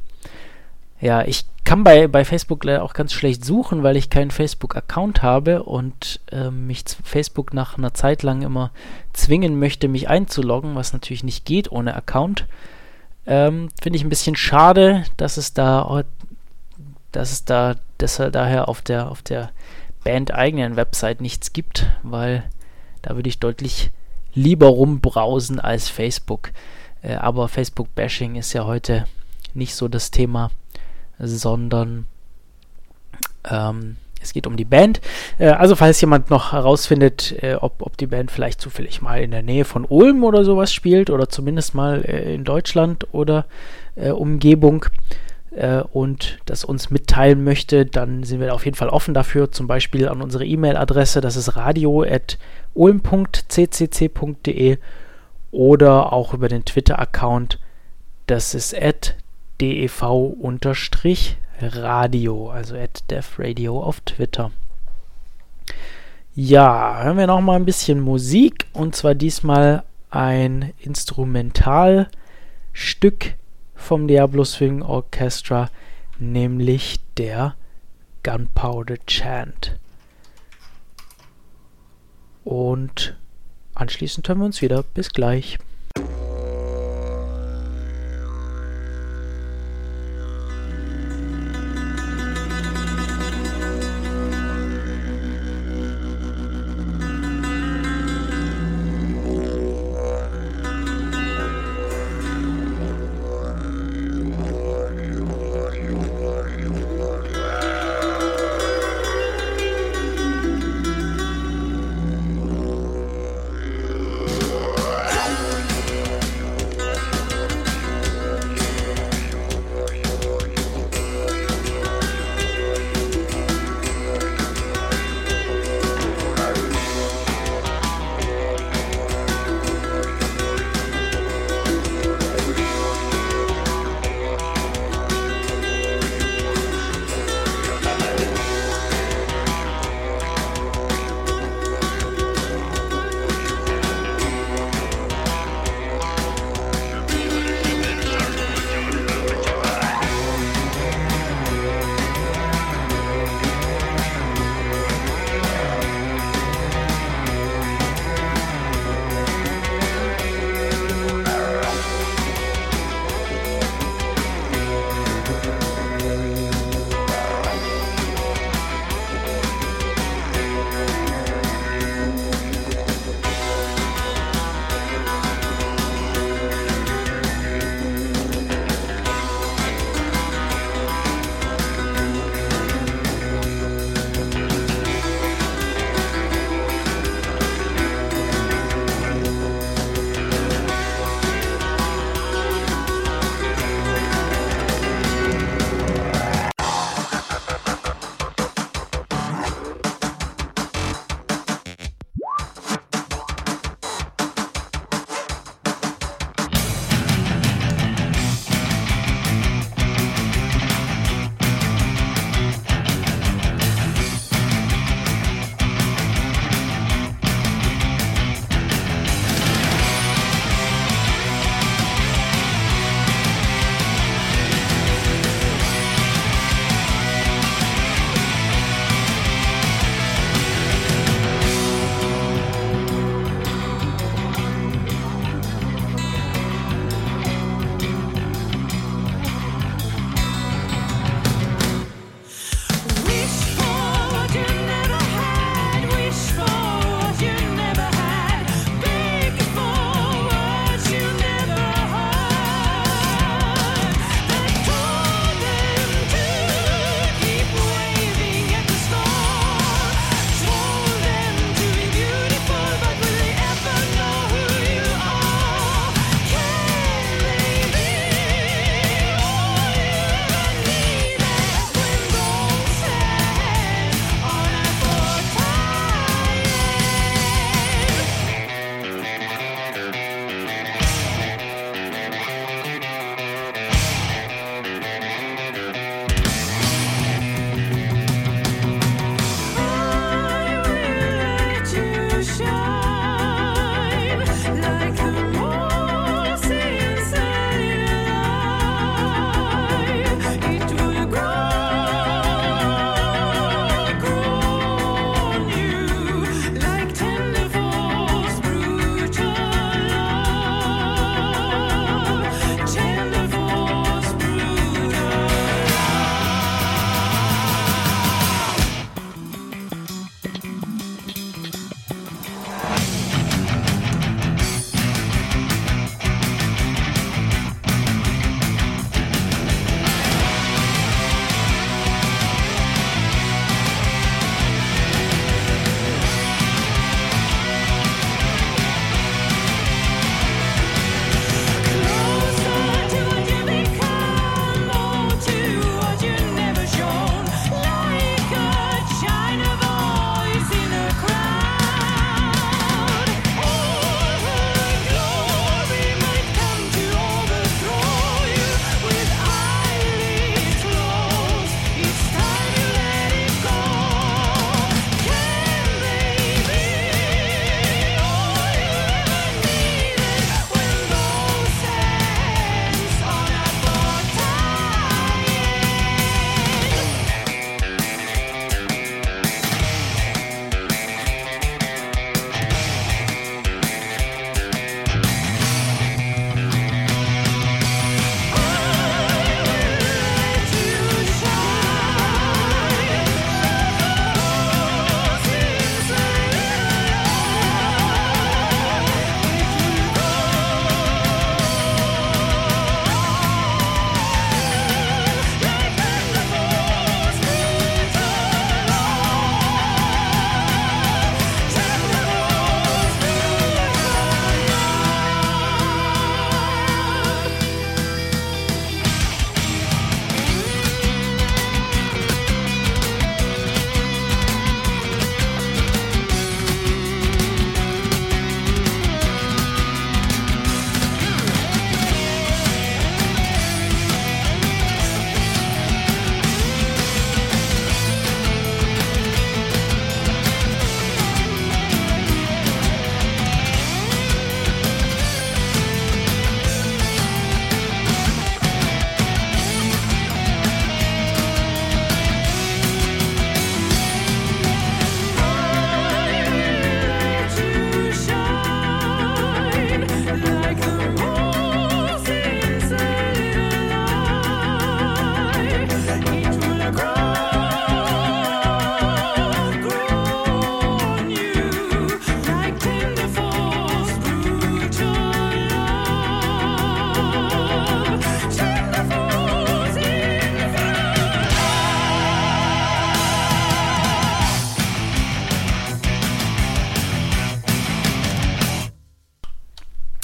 Ja, ich kann bei, bei Facebook leider auch ganz schlecht suchen, weil ich keinen Facebook-Account habe und äh, mich Facebook nach einer Zeit lang immer zwingen möchte, mich einzuloggen, was natürlich nicht geht ohne Account. Ähm, Finde ich ein bisschen schade, dass es da, dass es da deshalb daher auf der, auf der Band eigenen Website nichts gibt, weil da würde ich deutlich lieber rumbrausen als Facebook. Äh, aber Facebook-Bashing ist ja heute nicht so das Thema sondern ähm, es geht um die Band. Äh, also falls jemand noch herausfindet, äh, ob, ob die Band vielleicht zufällig mal in der Nähe von Ulm oder sowas spielt oder zumindest mal äh, in Deutschland oder Umgebung und das uns mitteilen möchte, dann sind wir auf jeden Fall offen dafür. Zum Beispiel an unsere E-Mail-Adresse, das ist radio.ulm.ccc.de oder auch über den Twitter-Account, das ist dev-radio, also at devradio auf Twitter. Ja, hören wir noch mal ein bisschen Musik und zwar diesmal ein Instrumentalstück vom Diablo Swing Orchestra, nämlich der Gunpowder Chant. Und anschließend hören wir uns wieder. Bis gleich.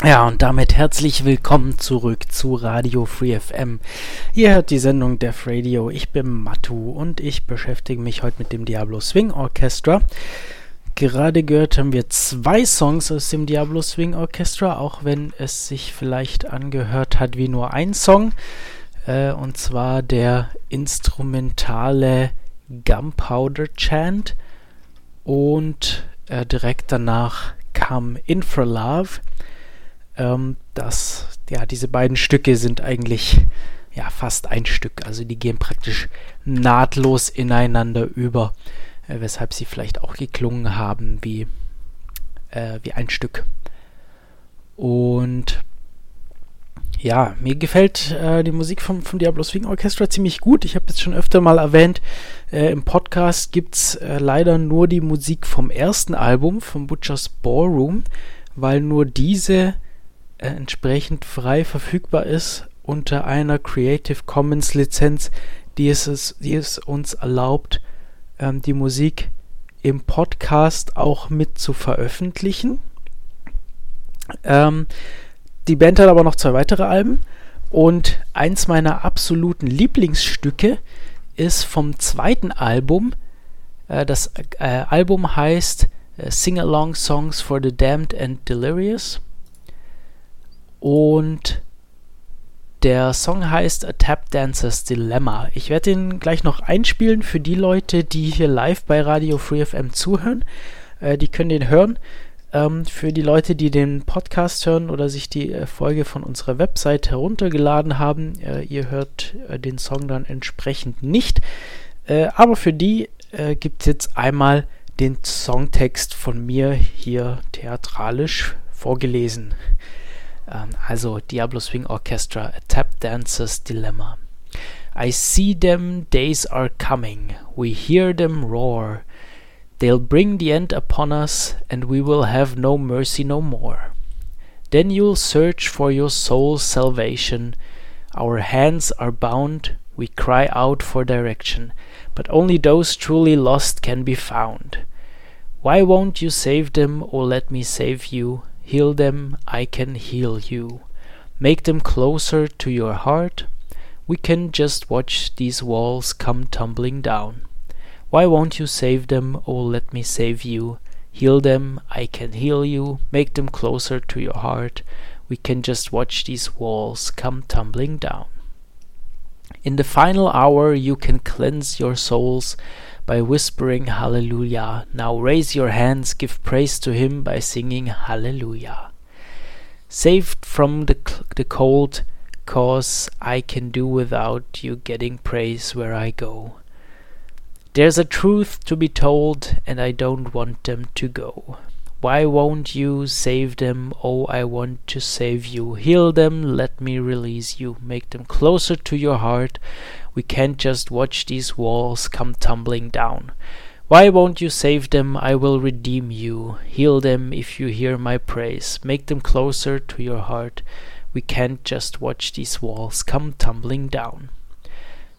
Ja, und damit herzlich willkommen zurück zu Radio Free FM. Ihr hört die Sendung Def Radio. Ich bin Matu und ich beschäftige mich heute mit dem Diablo Swing Orchestra. Gerade gehört haben wir zwei Songs aus dem Diablo Swing Orchestra, auch wenn es sich vielleicht angehört hat wie nur ein Song. Äh, und zwar der instrumentale Gunpowder Chant. Und äh, direkt danach kam Infralove. Ähm, das, ja, diese beiden Stücke sind eigentlich ja fast ein Stück. Also die gehen praktisch nahtlos ineinander über, äh, weshalb sie vielleicht auch geklungen haben wie, äh, wie ein Stück. Und ja, mir gefällt äh, die Musik vom, vom Diablo Swing Orchestra ziemlich gut. Ich habe es schon öfter mal erwähnt, äh, im Podcast gibt es äh, leider nur die Musik vom ersten Album, vom Butcher's Ballroom, weil nur diese entsprechend frei verfügbar ist unter einer Creative Commons Lizenz, die es, es, die es uns erlaubt, ähm, die Musik im Podcast auch mit zu veröffentlichen. Ähm, die Band hat aber noch zwei weitere Alben und eins meiner absoluten Lieblingsstücke ist vom zweiten Album. Äh, das äh, Album heißt äh, Sing-Along Songs for the Damned and Delirious und der Song heißt A Tap Dancer's Dilemma. Ich werde den gleich noch einspielen für die Leute, die hier live bei Radio Free FM zuhören. Äh, die können den hören. Ähm, für die Leute, die den Podcast hören oder sich die äh, Folge von unserer Website heruntergeladen haben, äh, ihr hört äh, den Song dann entsprechend nicht. Äh, aber für die äh, gibt es jetzt einmal den Songtext von mir hier theatralisch vorgelesen. Ähm, also Diablo Swing Orchestra, A Tap Dancer's Dilemma. I see them, days are coming, we hear them roar. They'll bring the end upon us, and we will have no mercy no more. Then you'll search for your soul's salvation. Our hands are bound, we cry out for direction, but only those truly lost can be found. Why won't you save them, or let me save you? Heal them, I can heal you. Make them closer to your heart. We can just watch these walls come tumbling down. Why won't you save them, or let me save you? Heal them, I can heal you. Make them closer to your heart. We can just watch these walls come tumbling down. In the final hour, you can cleanse your souls by whispering Hallelujah. Now raise your hands, give praise to Him by singing Hallelujah. Saved from the, the cold, cause I can do without you getting praise where I go. There's a truth to be told, and I don't want them to go. Why won't you save them? Oh, I want to save you. Heal them, let me release you. Make them closer to your heart. We can't just watch these walls come tumbling down. Why won't you save them? I will redeem you. Heal them if you hear my praise. Make them closer to your heart. We can't just watch these walls come tumbling down.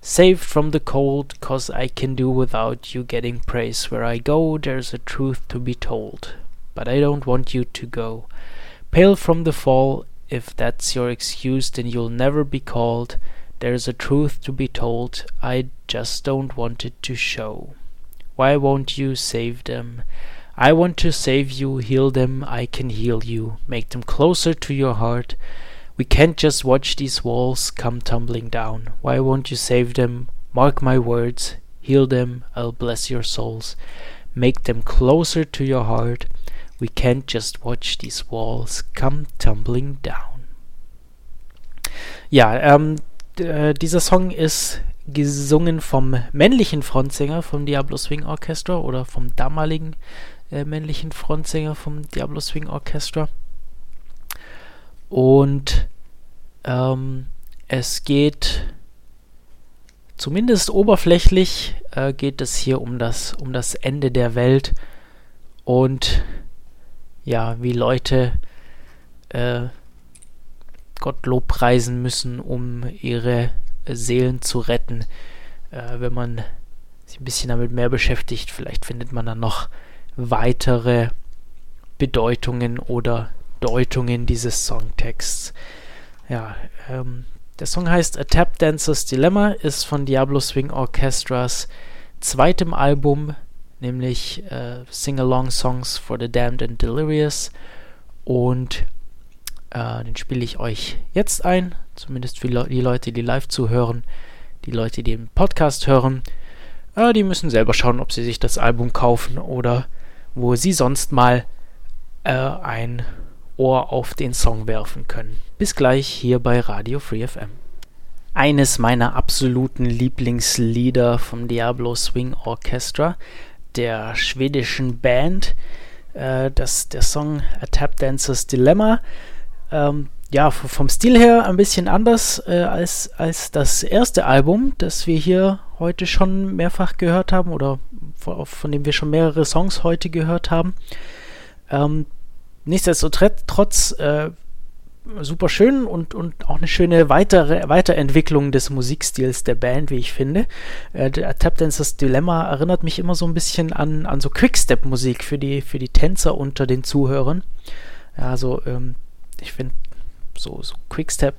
Saved from the cold, cause I can do without you getting praise. Where I go, there's a truth to be told. But I don't want you to go. Pale from the fall, if that's your excuse, then you'll never be called. There's a truth to be told, I just don't want it to show. Why won't you save them? I want to save you, heal them, I can heal you, make them closer to your heart. We can't just watch these walls come tumbling down. Why won't you save them? Mark my words, heal them, I'll bless your souls. Make them closer to your heart. We can't just watch these walls come tumbling down. Yeah, ähm, äh, dieser Song ist gesungen vom männlichen Frontsänger vom Diablo Swing Orchestra oder vom damaligen äh, männlichen Frontsänger vom Diablo Swing Orchestra. Und ähm, es geht zumindest oberflächlich äh, geht es hier um das um das Ende der Welt und ja, wie Leute äh, Gott lobpreisen müssen, um ihre Seelen zu retten. Äh, wenn man sich ein bisschen damit mehr beschäftigt, vielleicht findet man dann noch weitere Bedeutungen oder Deutungen dieses Songtexts. Ja, ähm, der Song heißt A Tap Dancer's Dilemma, ist von Diablo Swing Orchestras zweitem Album, nämlich äh, Sing-Along Songs for the Damned and Delirious. Und äh, den spiele ich euch jetzt ein, zumindest für die Leute, die live zuhören. Die Leute, die den Podcast hören, äh, die müssen selber schauen, ob sie sich das Album kaufen oder wo sie sonst mal äh, ein Ohr auf den Song werfen können. Bis gleich hier bei Radio Free FM. Eines meiner absoluten Lieblingslieder vom Diablo Swing Orchestra, der schwedischen Band. Äh, das, der Song A Tap Dancer's Dilemma. Ähm, ja, vom Stil her ein bisschen anders äh, als, als das erste Album, das wir hier heute schon mehrfach gehört haben oder von, von dem wir schon mehrere Songs heute gehört haben. Ähm, nichtsdestotrotz trotz, äh, super schön und, und auch eine schöne weitere Weiterentwicklung des Musikstils der Band, wie ich finde. Äh, Tap Dancers Dilemma erinnert mich immer so ein bisschen an, an so Quickstep-Musik für die, für die Tänzer unter den Zuhörern. Ja, so, ähm, ich finde so, so Quickstep,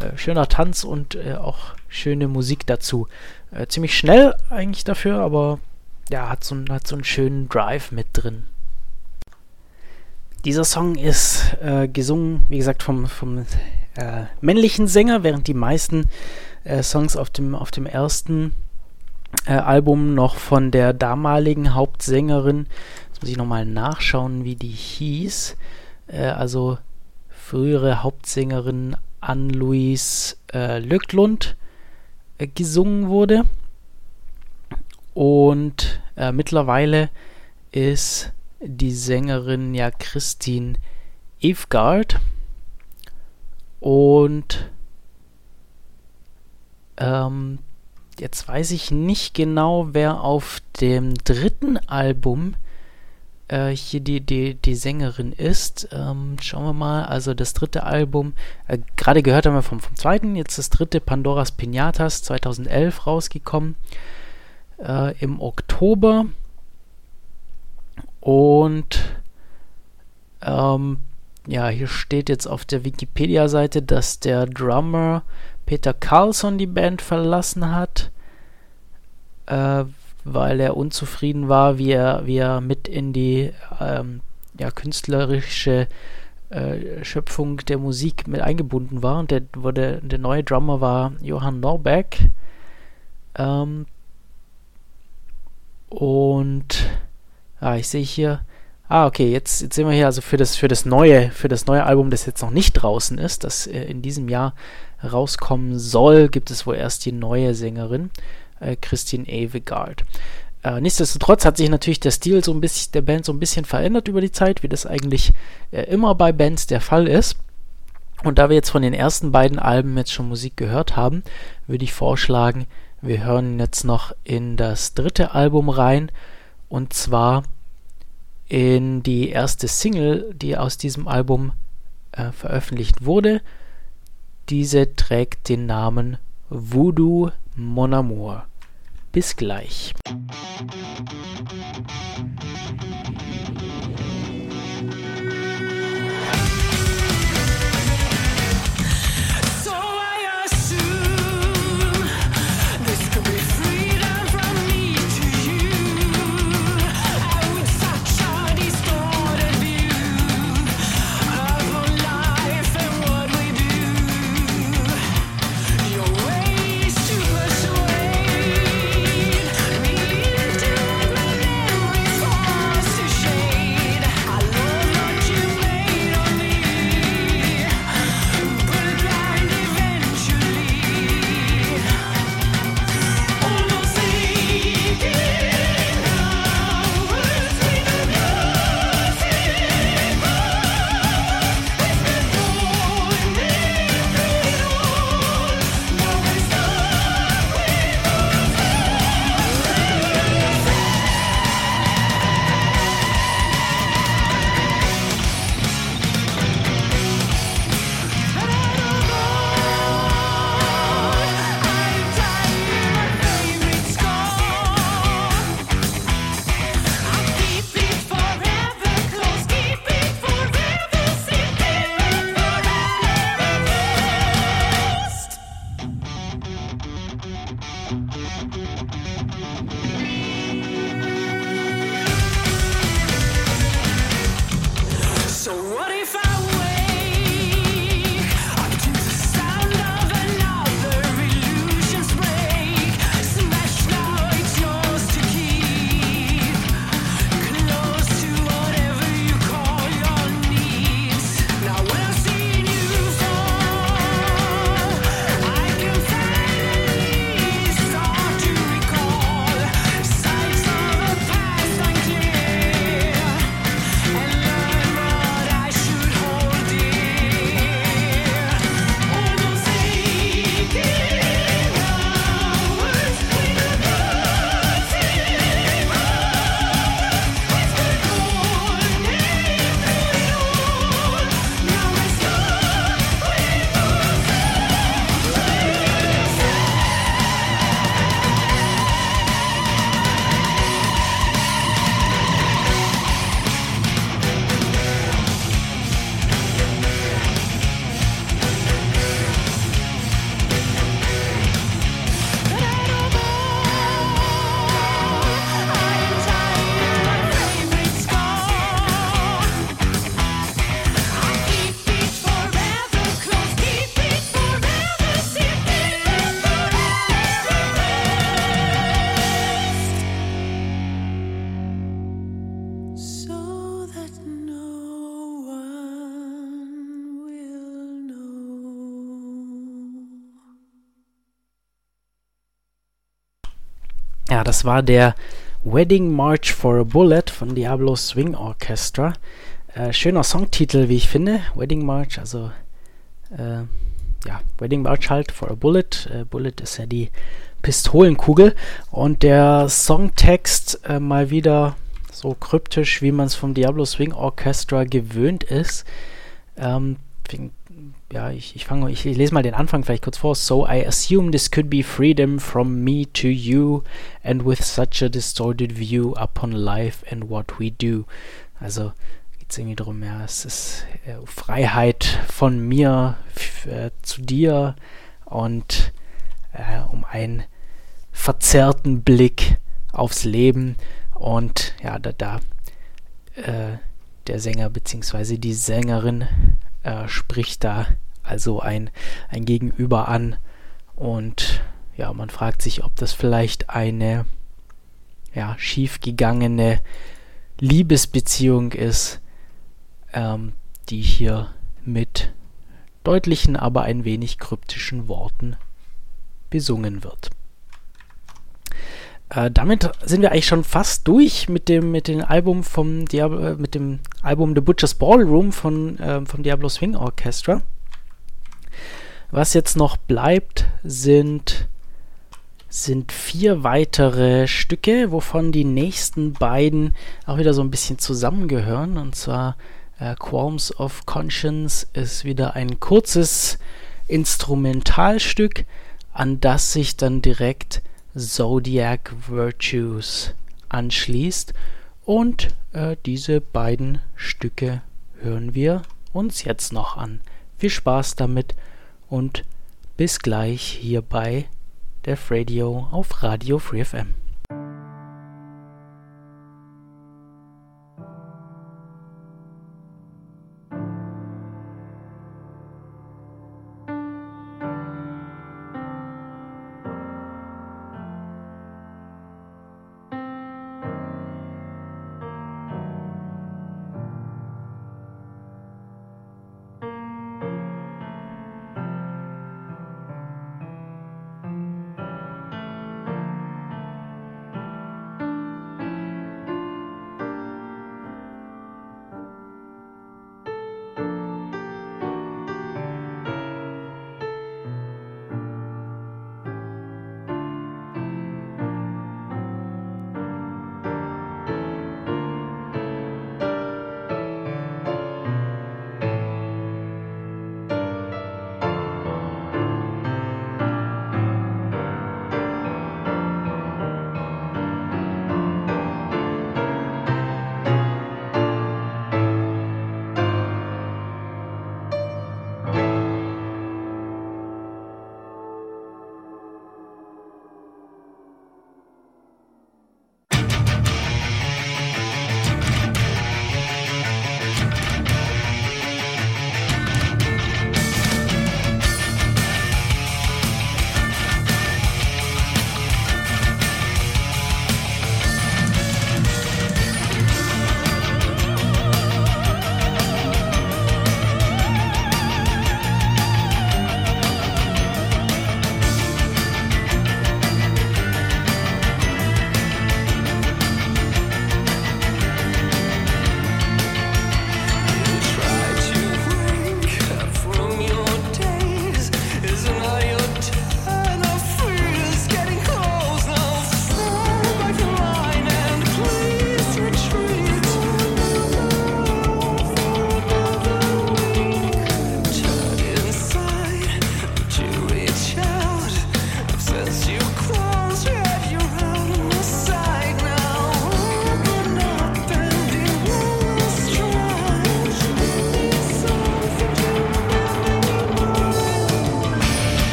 äh, schöner Tanz und äh, auch schöne Musik dazu. Äh, ziemlich schnell eigentlich dafür, aber ja, hat so, einen- hat so einen schönen Drive mit drin. Dieser Song ist äh, gesungen, wie gesagt, vom, vom äh, männlichen Sänger, während die meisten äh, Songs auf dem, auf dem ersten Album noch von der damaligen Hauptsängerin, jetzt muss ich nochmal nachschauen, wie die hieß, also frühere Hauptsängerin Ann-Louise äh, Löcklund äh, gesungen wurde. Und äh, mittlerweile ist die Sängerin ja Christine Evgard. Und ähm, jetzt weiß ich nicht genau, wer auf dem dritten Album äh, hier die, die, die Sängerin ist. Ähm, schauen wir mal. Also das dritte Album, äh, gerade gehört haben wir vom, vom zweiten, jetzt das dritte Pandoras Pinatas 2011 rausgekommen. Äh, Im Oktober. Und ähm, ja, hier steht jetzt auf der Wikipedia-Seite, dass der Drummer Peter Carlson die Band verlassen hat, äh, weil er unzufrieden war, wie er, wie er mit in die ähm, ja, künstlerische äh, Schöpfung der Musik mit eingebunden war. Und der, wurde, der neue Drummer war Johann Norbeck. Ähm, und ah, ich sehe hier. Ah, okay, jetzt, jetzt sehen wir hier also für das, für das neue, für das neue Album, das jetzt noch nicht draußen ist, das äh, in diesem Jahr rauskommen soll, gibt es wohl erst die neue Sängerin, äh, Christine Avegard. Äh, nichtsdestotrotz hat sich natürlich der Stil so ein bisschen der Band so ein bisschen verändert über die Zeit, wie das eigentlich äh, immer bei Bands der Fall ist. Und da wir jetzt von den ersten beiden Alben jetzt schon Musik gehört haben, würde ich vorschlagen, wir hören jetzt noch in das dritte Album rein und zwar in die erste Single, die aus diesem Album äh, veröffentlicht wurde. Diese trägt den Namen Voodoo Mon Amour. Bis gleich. Das war der Wedding March for a Bullet von Diablo Swing Orchestra. Äh, schöner Songtitel, wie ich finde. Wedding March, also äh, ja, Wedding March halt for a Bullet. Äh, Bullet ist ja die Pistolenkugel. Und der Songtext äh, mal wieder so kryptisch, wie man es vom Diablo Swing Orchestra gewöhnt ist. Ähm, ja, ich, ich fange, ich, lese mal den Anfang vielleicht kurz vor. So I assume this could be freedom from me to you, and with such a distorted view upon life and what we do. Also geht es irgendwie darum, ja, es ist äh, Freiheit von mir äh, zu dir und äh, um einen verzerrten Blick aufs Leben und ja, da, da äh, der Sänger bzw. die Sängerin äh, spricht da also ein, ein Gegenüber an und ja, man fragt sich, ob das vielleicht eine ja, schiefgegangene Liebesbeziehung ist, ähm, die hier mit deutlichen, aber ein wenig kryptischen Worten besungen wird. Äh, damit sind wir eigentlich schon fast durch mit dem mit dem Album vom Diablo, äh, mit dem Album The Butcher's Ballroom von ähm, vom Diablo Swing Orchestra. Was jetzt noch bleibt, sind sind vier weitere Stücke, wovon die nächsten beiden auch wieder so ein bisschen zusammengehören. Und zwar äh, Qualms of Conscience ist wieder ein kurzes Instrumentalstück, an das sich dann direkt Zodiac Virtues anschließt. Und äh, diese beiden Stücke hören wir uns jetzt noch an. Viel Spaß damit und bis gleich hier bei Def Radio auf Radio Free FM.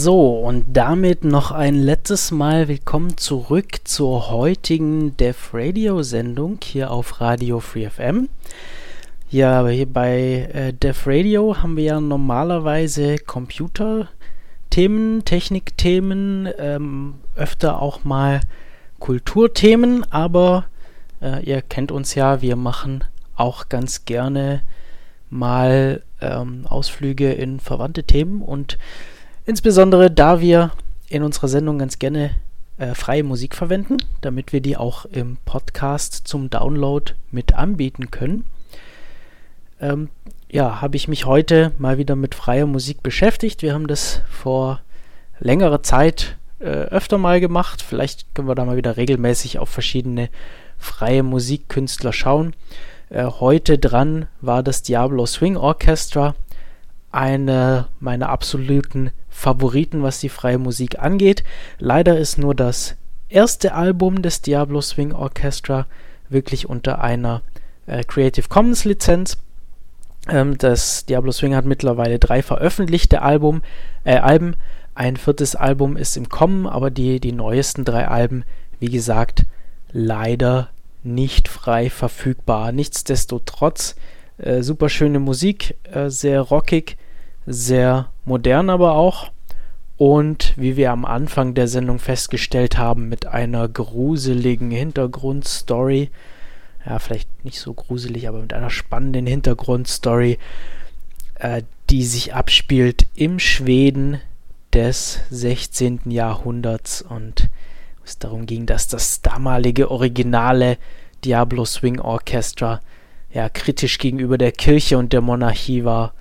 So, und damit noch ein letztes Mal willkommen zurück zur heutigen Def Radio Sendung hier auf Radio Free FM. Ja, hier bei äh, Def Radio haben wir ja normalerweise Computerthemen, Technikthemen, ähm, öfter auch mal Kulturthemen, aber äh, ihr kennt uns ja, wir machen auch ganz gerne mal ähm, Ausflüge in verwandte Themen und Insbesondere da wir in unserer Sendung ganz gerne äh, freie Musik verwenden, damit wir die auch im Podcast zum Download mit anbieten können. Ähm, ja, habe ich mich heute mal wieder mit freier Musik beschäftigt. Wir haben das vor längerer Zeit äh, öfter mal gemacht. Vielleicht können wir da mal wieder regelmäßig auf verschiedene freie Musikkünstler schauen. Äh, heute dran war das Diablo Swing Orchestra, eine meiner absoluten Favoriten, was die freie Musik angeht. Leider ist nur das erste Album des Diablo Swing Orchestra wirklich unter einer äh, Creative Commons Lizenz. Ähm, das Diablo Swing hat mittlerweile drei veröffentlichte Album, äh, Alben. Ein viertes Album ist im Kommen, aber die, die neuesten drei Alben, wie gesagt, leider nicht frei verfügbar. Nichtsdestotrotz äh, super schöne Musik, äh, sehr rockig, sehr modern aber auch. Und wie wir am Anfang der Sendung festgestellt haben, mit einer gruseligen Hintergrundstory. Ja, vielleicht nicht so gruselig, aber mit einer spannenden Hintergrundstory, äh, die sich abspielt im Schweden des 16. Jahrhunderts und es darum ging, dass das damalige originale Diablo Swing Orchestra ja kritisch gegenüber der Kirche und der Monarchie war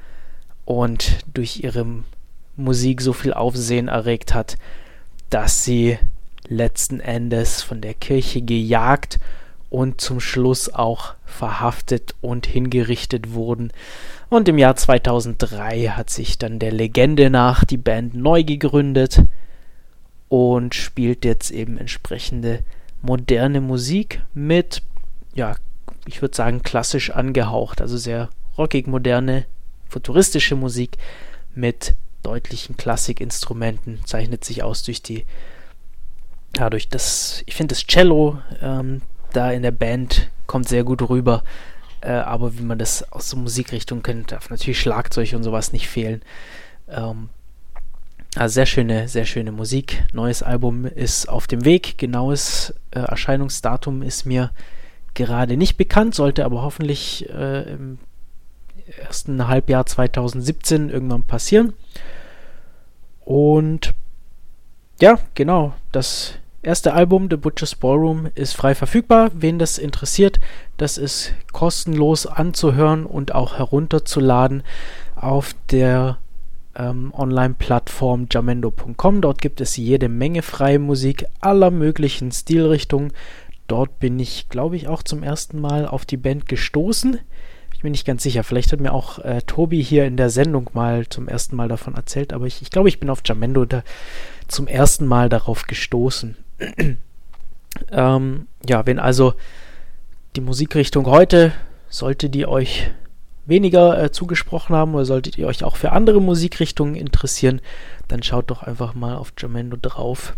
und durch ihre Musik so viel Aufsehen erregt hat, dass sie letzten Endes von der Kirche gejagt und zum Schluss auch verhaftet und hingerichtet wurden. Und im Jahr 2003 hat sich dann der Legende nach die Band neu gegründet und spielt jetzt eben entsprechende moderne Musik mit, ja, ich würde sagen, klassisch angehaucht, also sehr rockig moderne, futuristische Musik mit deutlichen Klassikinstrumenten, zeichnet sich aus durch die, ja, durch das, ich finde das Cello ähm, da in der Band kommt sehr gut rüber, äh, aber wie man das aus der Musikrichtung kennt, darf natürlich Schlagzeug und sowas nicht fehlen. Ähm, also sehr schöne, sehr schöne Musik. Neues Album ist auf dem Weg. Genaues äh, Erscheinungsdatum ist mir gerade nicht bekannt, sollte aber hoffentlich äh, im ersten Halbjahr 2017 irgendwann passieren. Und ja, genau, das erste Album, The Butcher's Ballroom, ist frei verfügbar. Wen das interessiert, das ist kostenlos anzuhören und auch herunterzuladen auf der ähm, Online-Plattform jamendo.com. Dort gibt es jede Menge freie Musik aller möglichen Stilrichtungen. Dort bin ich, glaube ich, auch zum ersten Mal auf die Band gestoßen. Ich bin nicht ganz sicher. Vielleicht hat mir auch äh, Tobi hier in der Sendung mal zum ersten Mal davon erzählt, aber ich, ich glaube, ich bin auf Jamendo da zum ersten Mal darauf gestoßen. ähm, ja, wenn also die Musikrichtung heute, sollte die euch weniger äh, zugesprochen haben oder solltet ihr euch auch für andere Musikrichtungen interessieren, dann schaut doch einfach mal auf Jamendo drauf.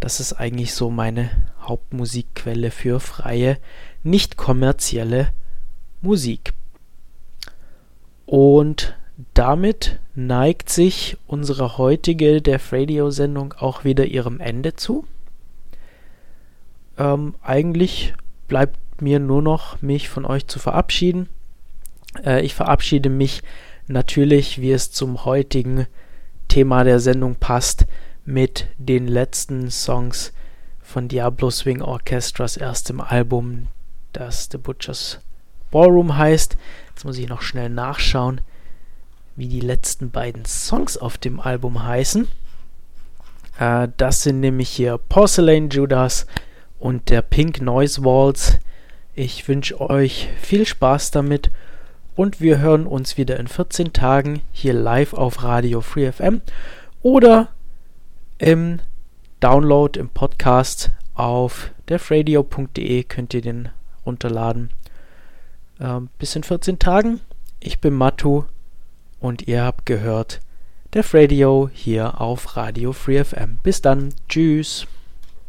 Das ist eigentlich so meine Hauptmusikquelle für freie, nicht kommerzielle Musik. Und damit neigt sich unsere heutige Def Radio Sendung auch wieder ihrem Ende zu. Ähm, eigentlich bleibt mir nur noch, mich von euch zu verabschieden. Äh, ich verabschiede mich natürlich, wie es zum heutigen Thema der Sendung passt, mit den letzten Songs von Diablo Swing Orchestras erstem Album, das The Butcher's Ballroom heißt. Jetzt muss ich noch schnell nachschauen, wie die letzten beiden Songs auf dem Album heißen. Äh, das sind nämlich hier Porcelain Judas und der Pink Noise Waltz. Ich wünsche euch viel Spaß damit und wir hören uns wieder in 14 Tagen hier live auf Radio Free FM oder im Download im Podcast auf defradio.de könnt ihr den runterladen. Ähm, bis in 14 Tagen. Ich bin Matu und ihr habt gehört Def Radio hier auf Radio Free FM. Bis dann. Tschüss.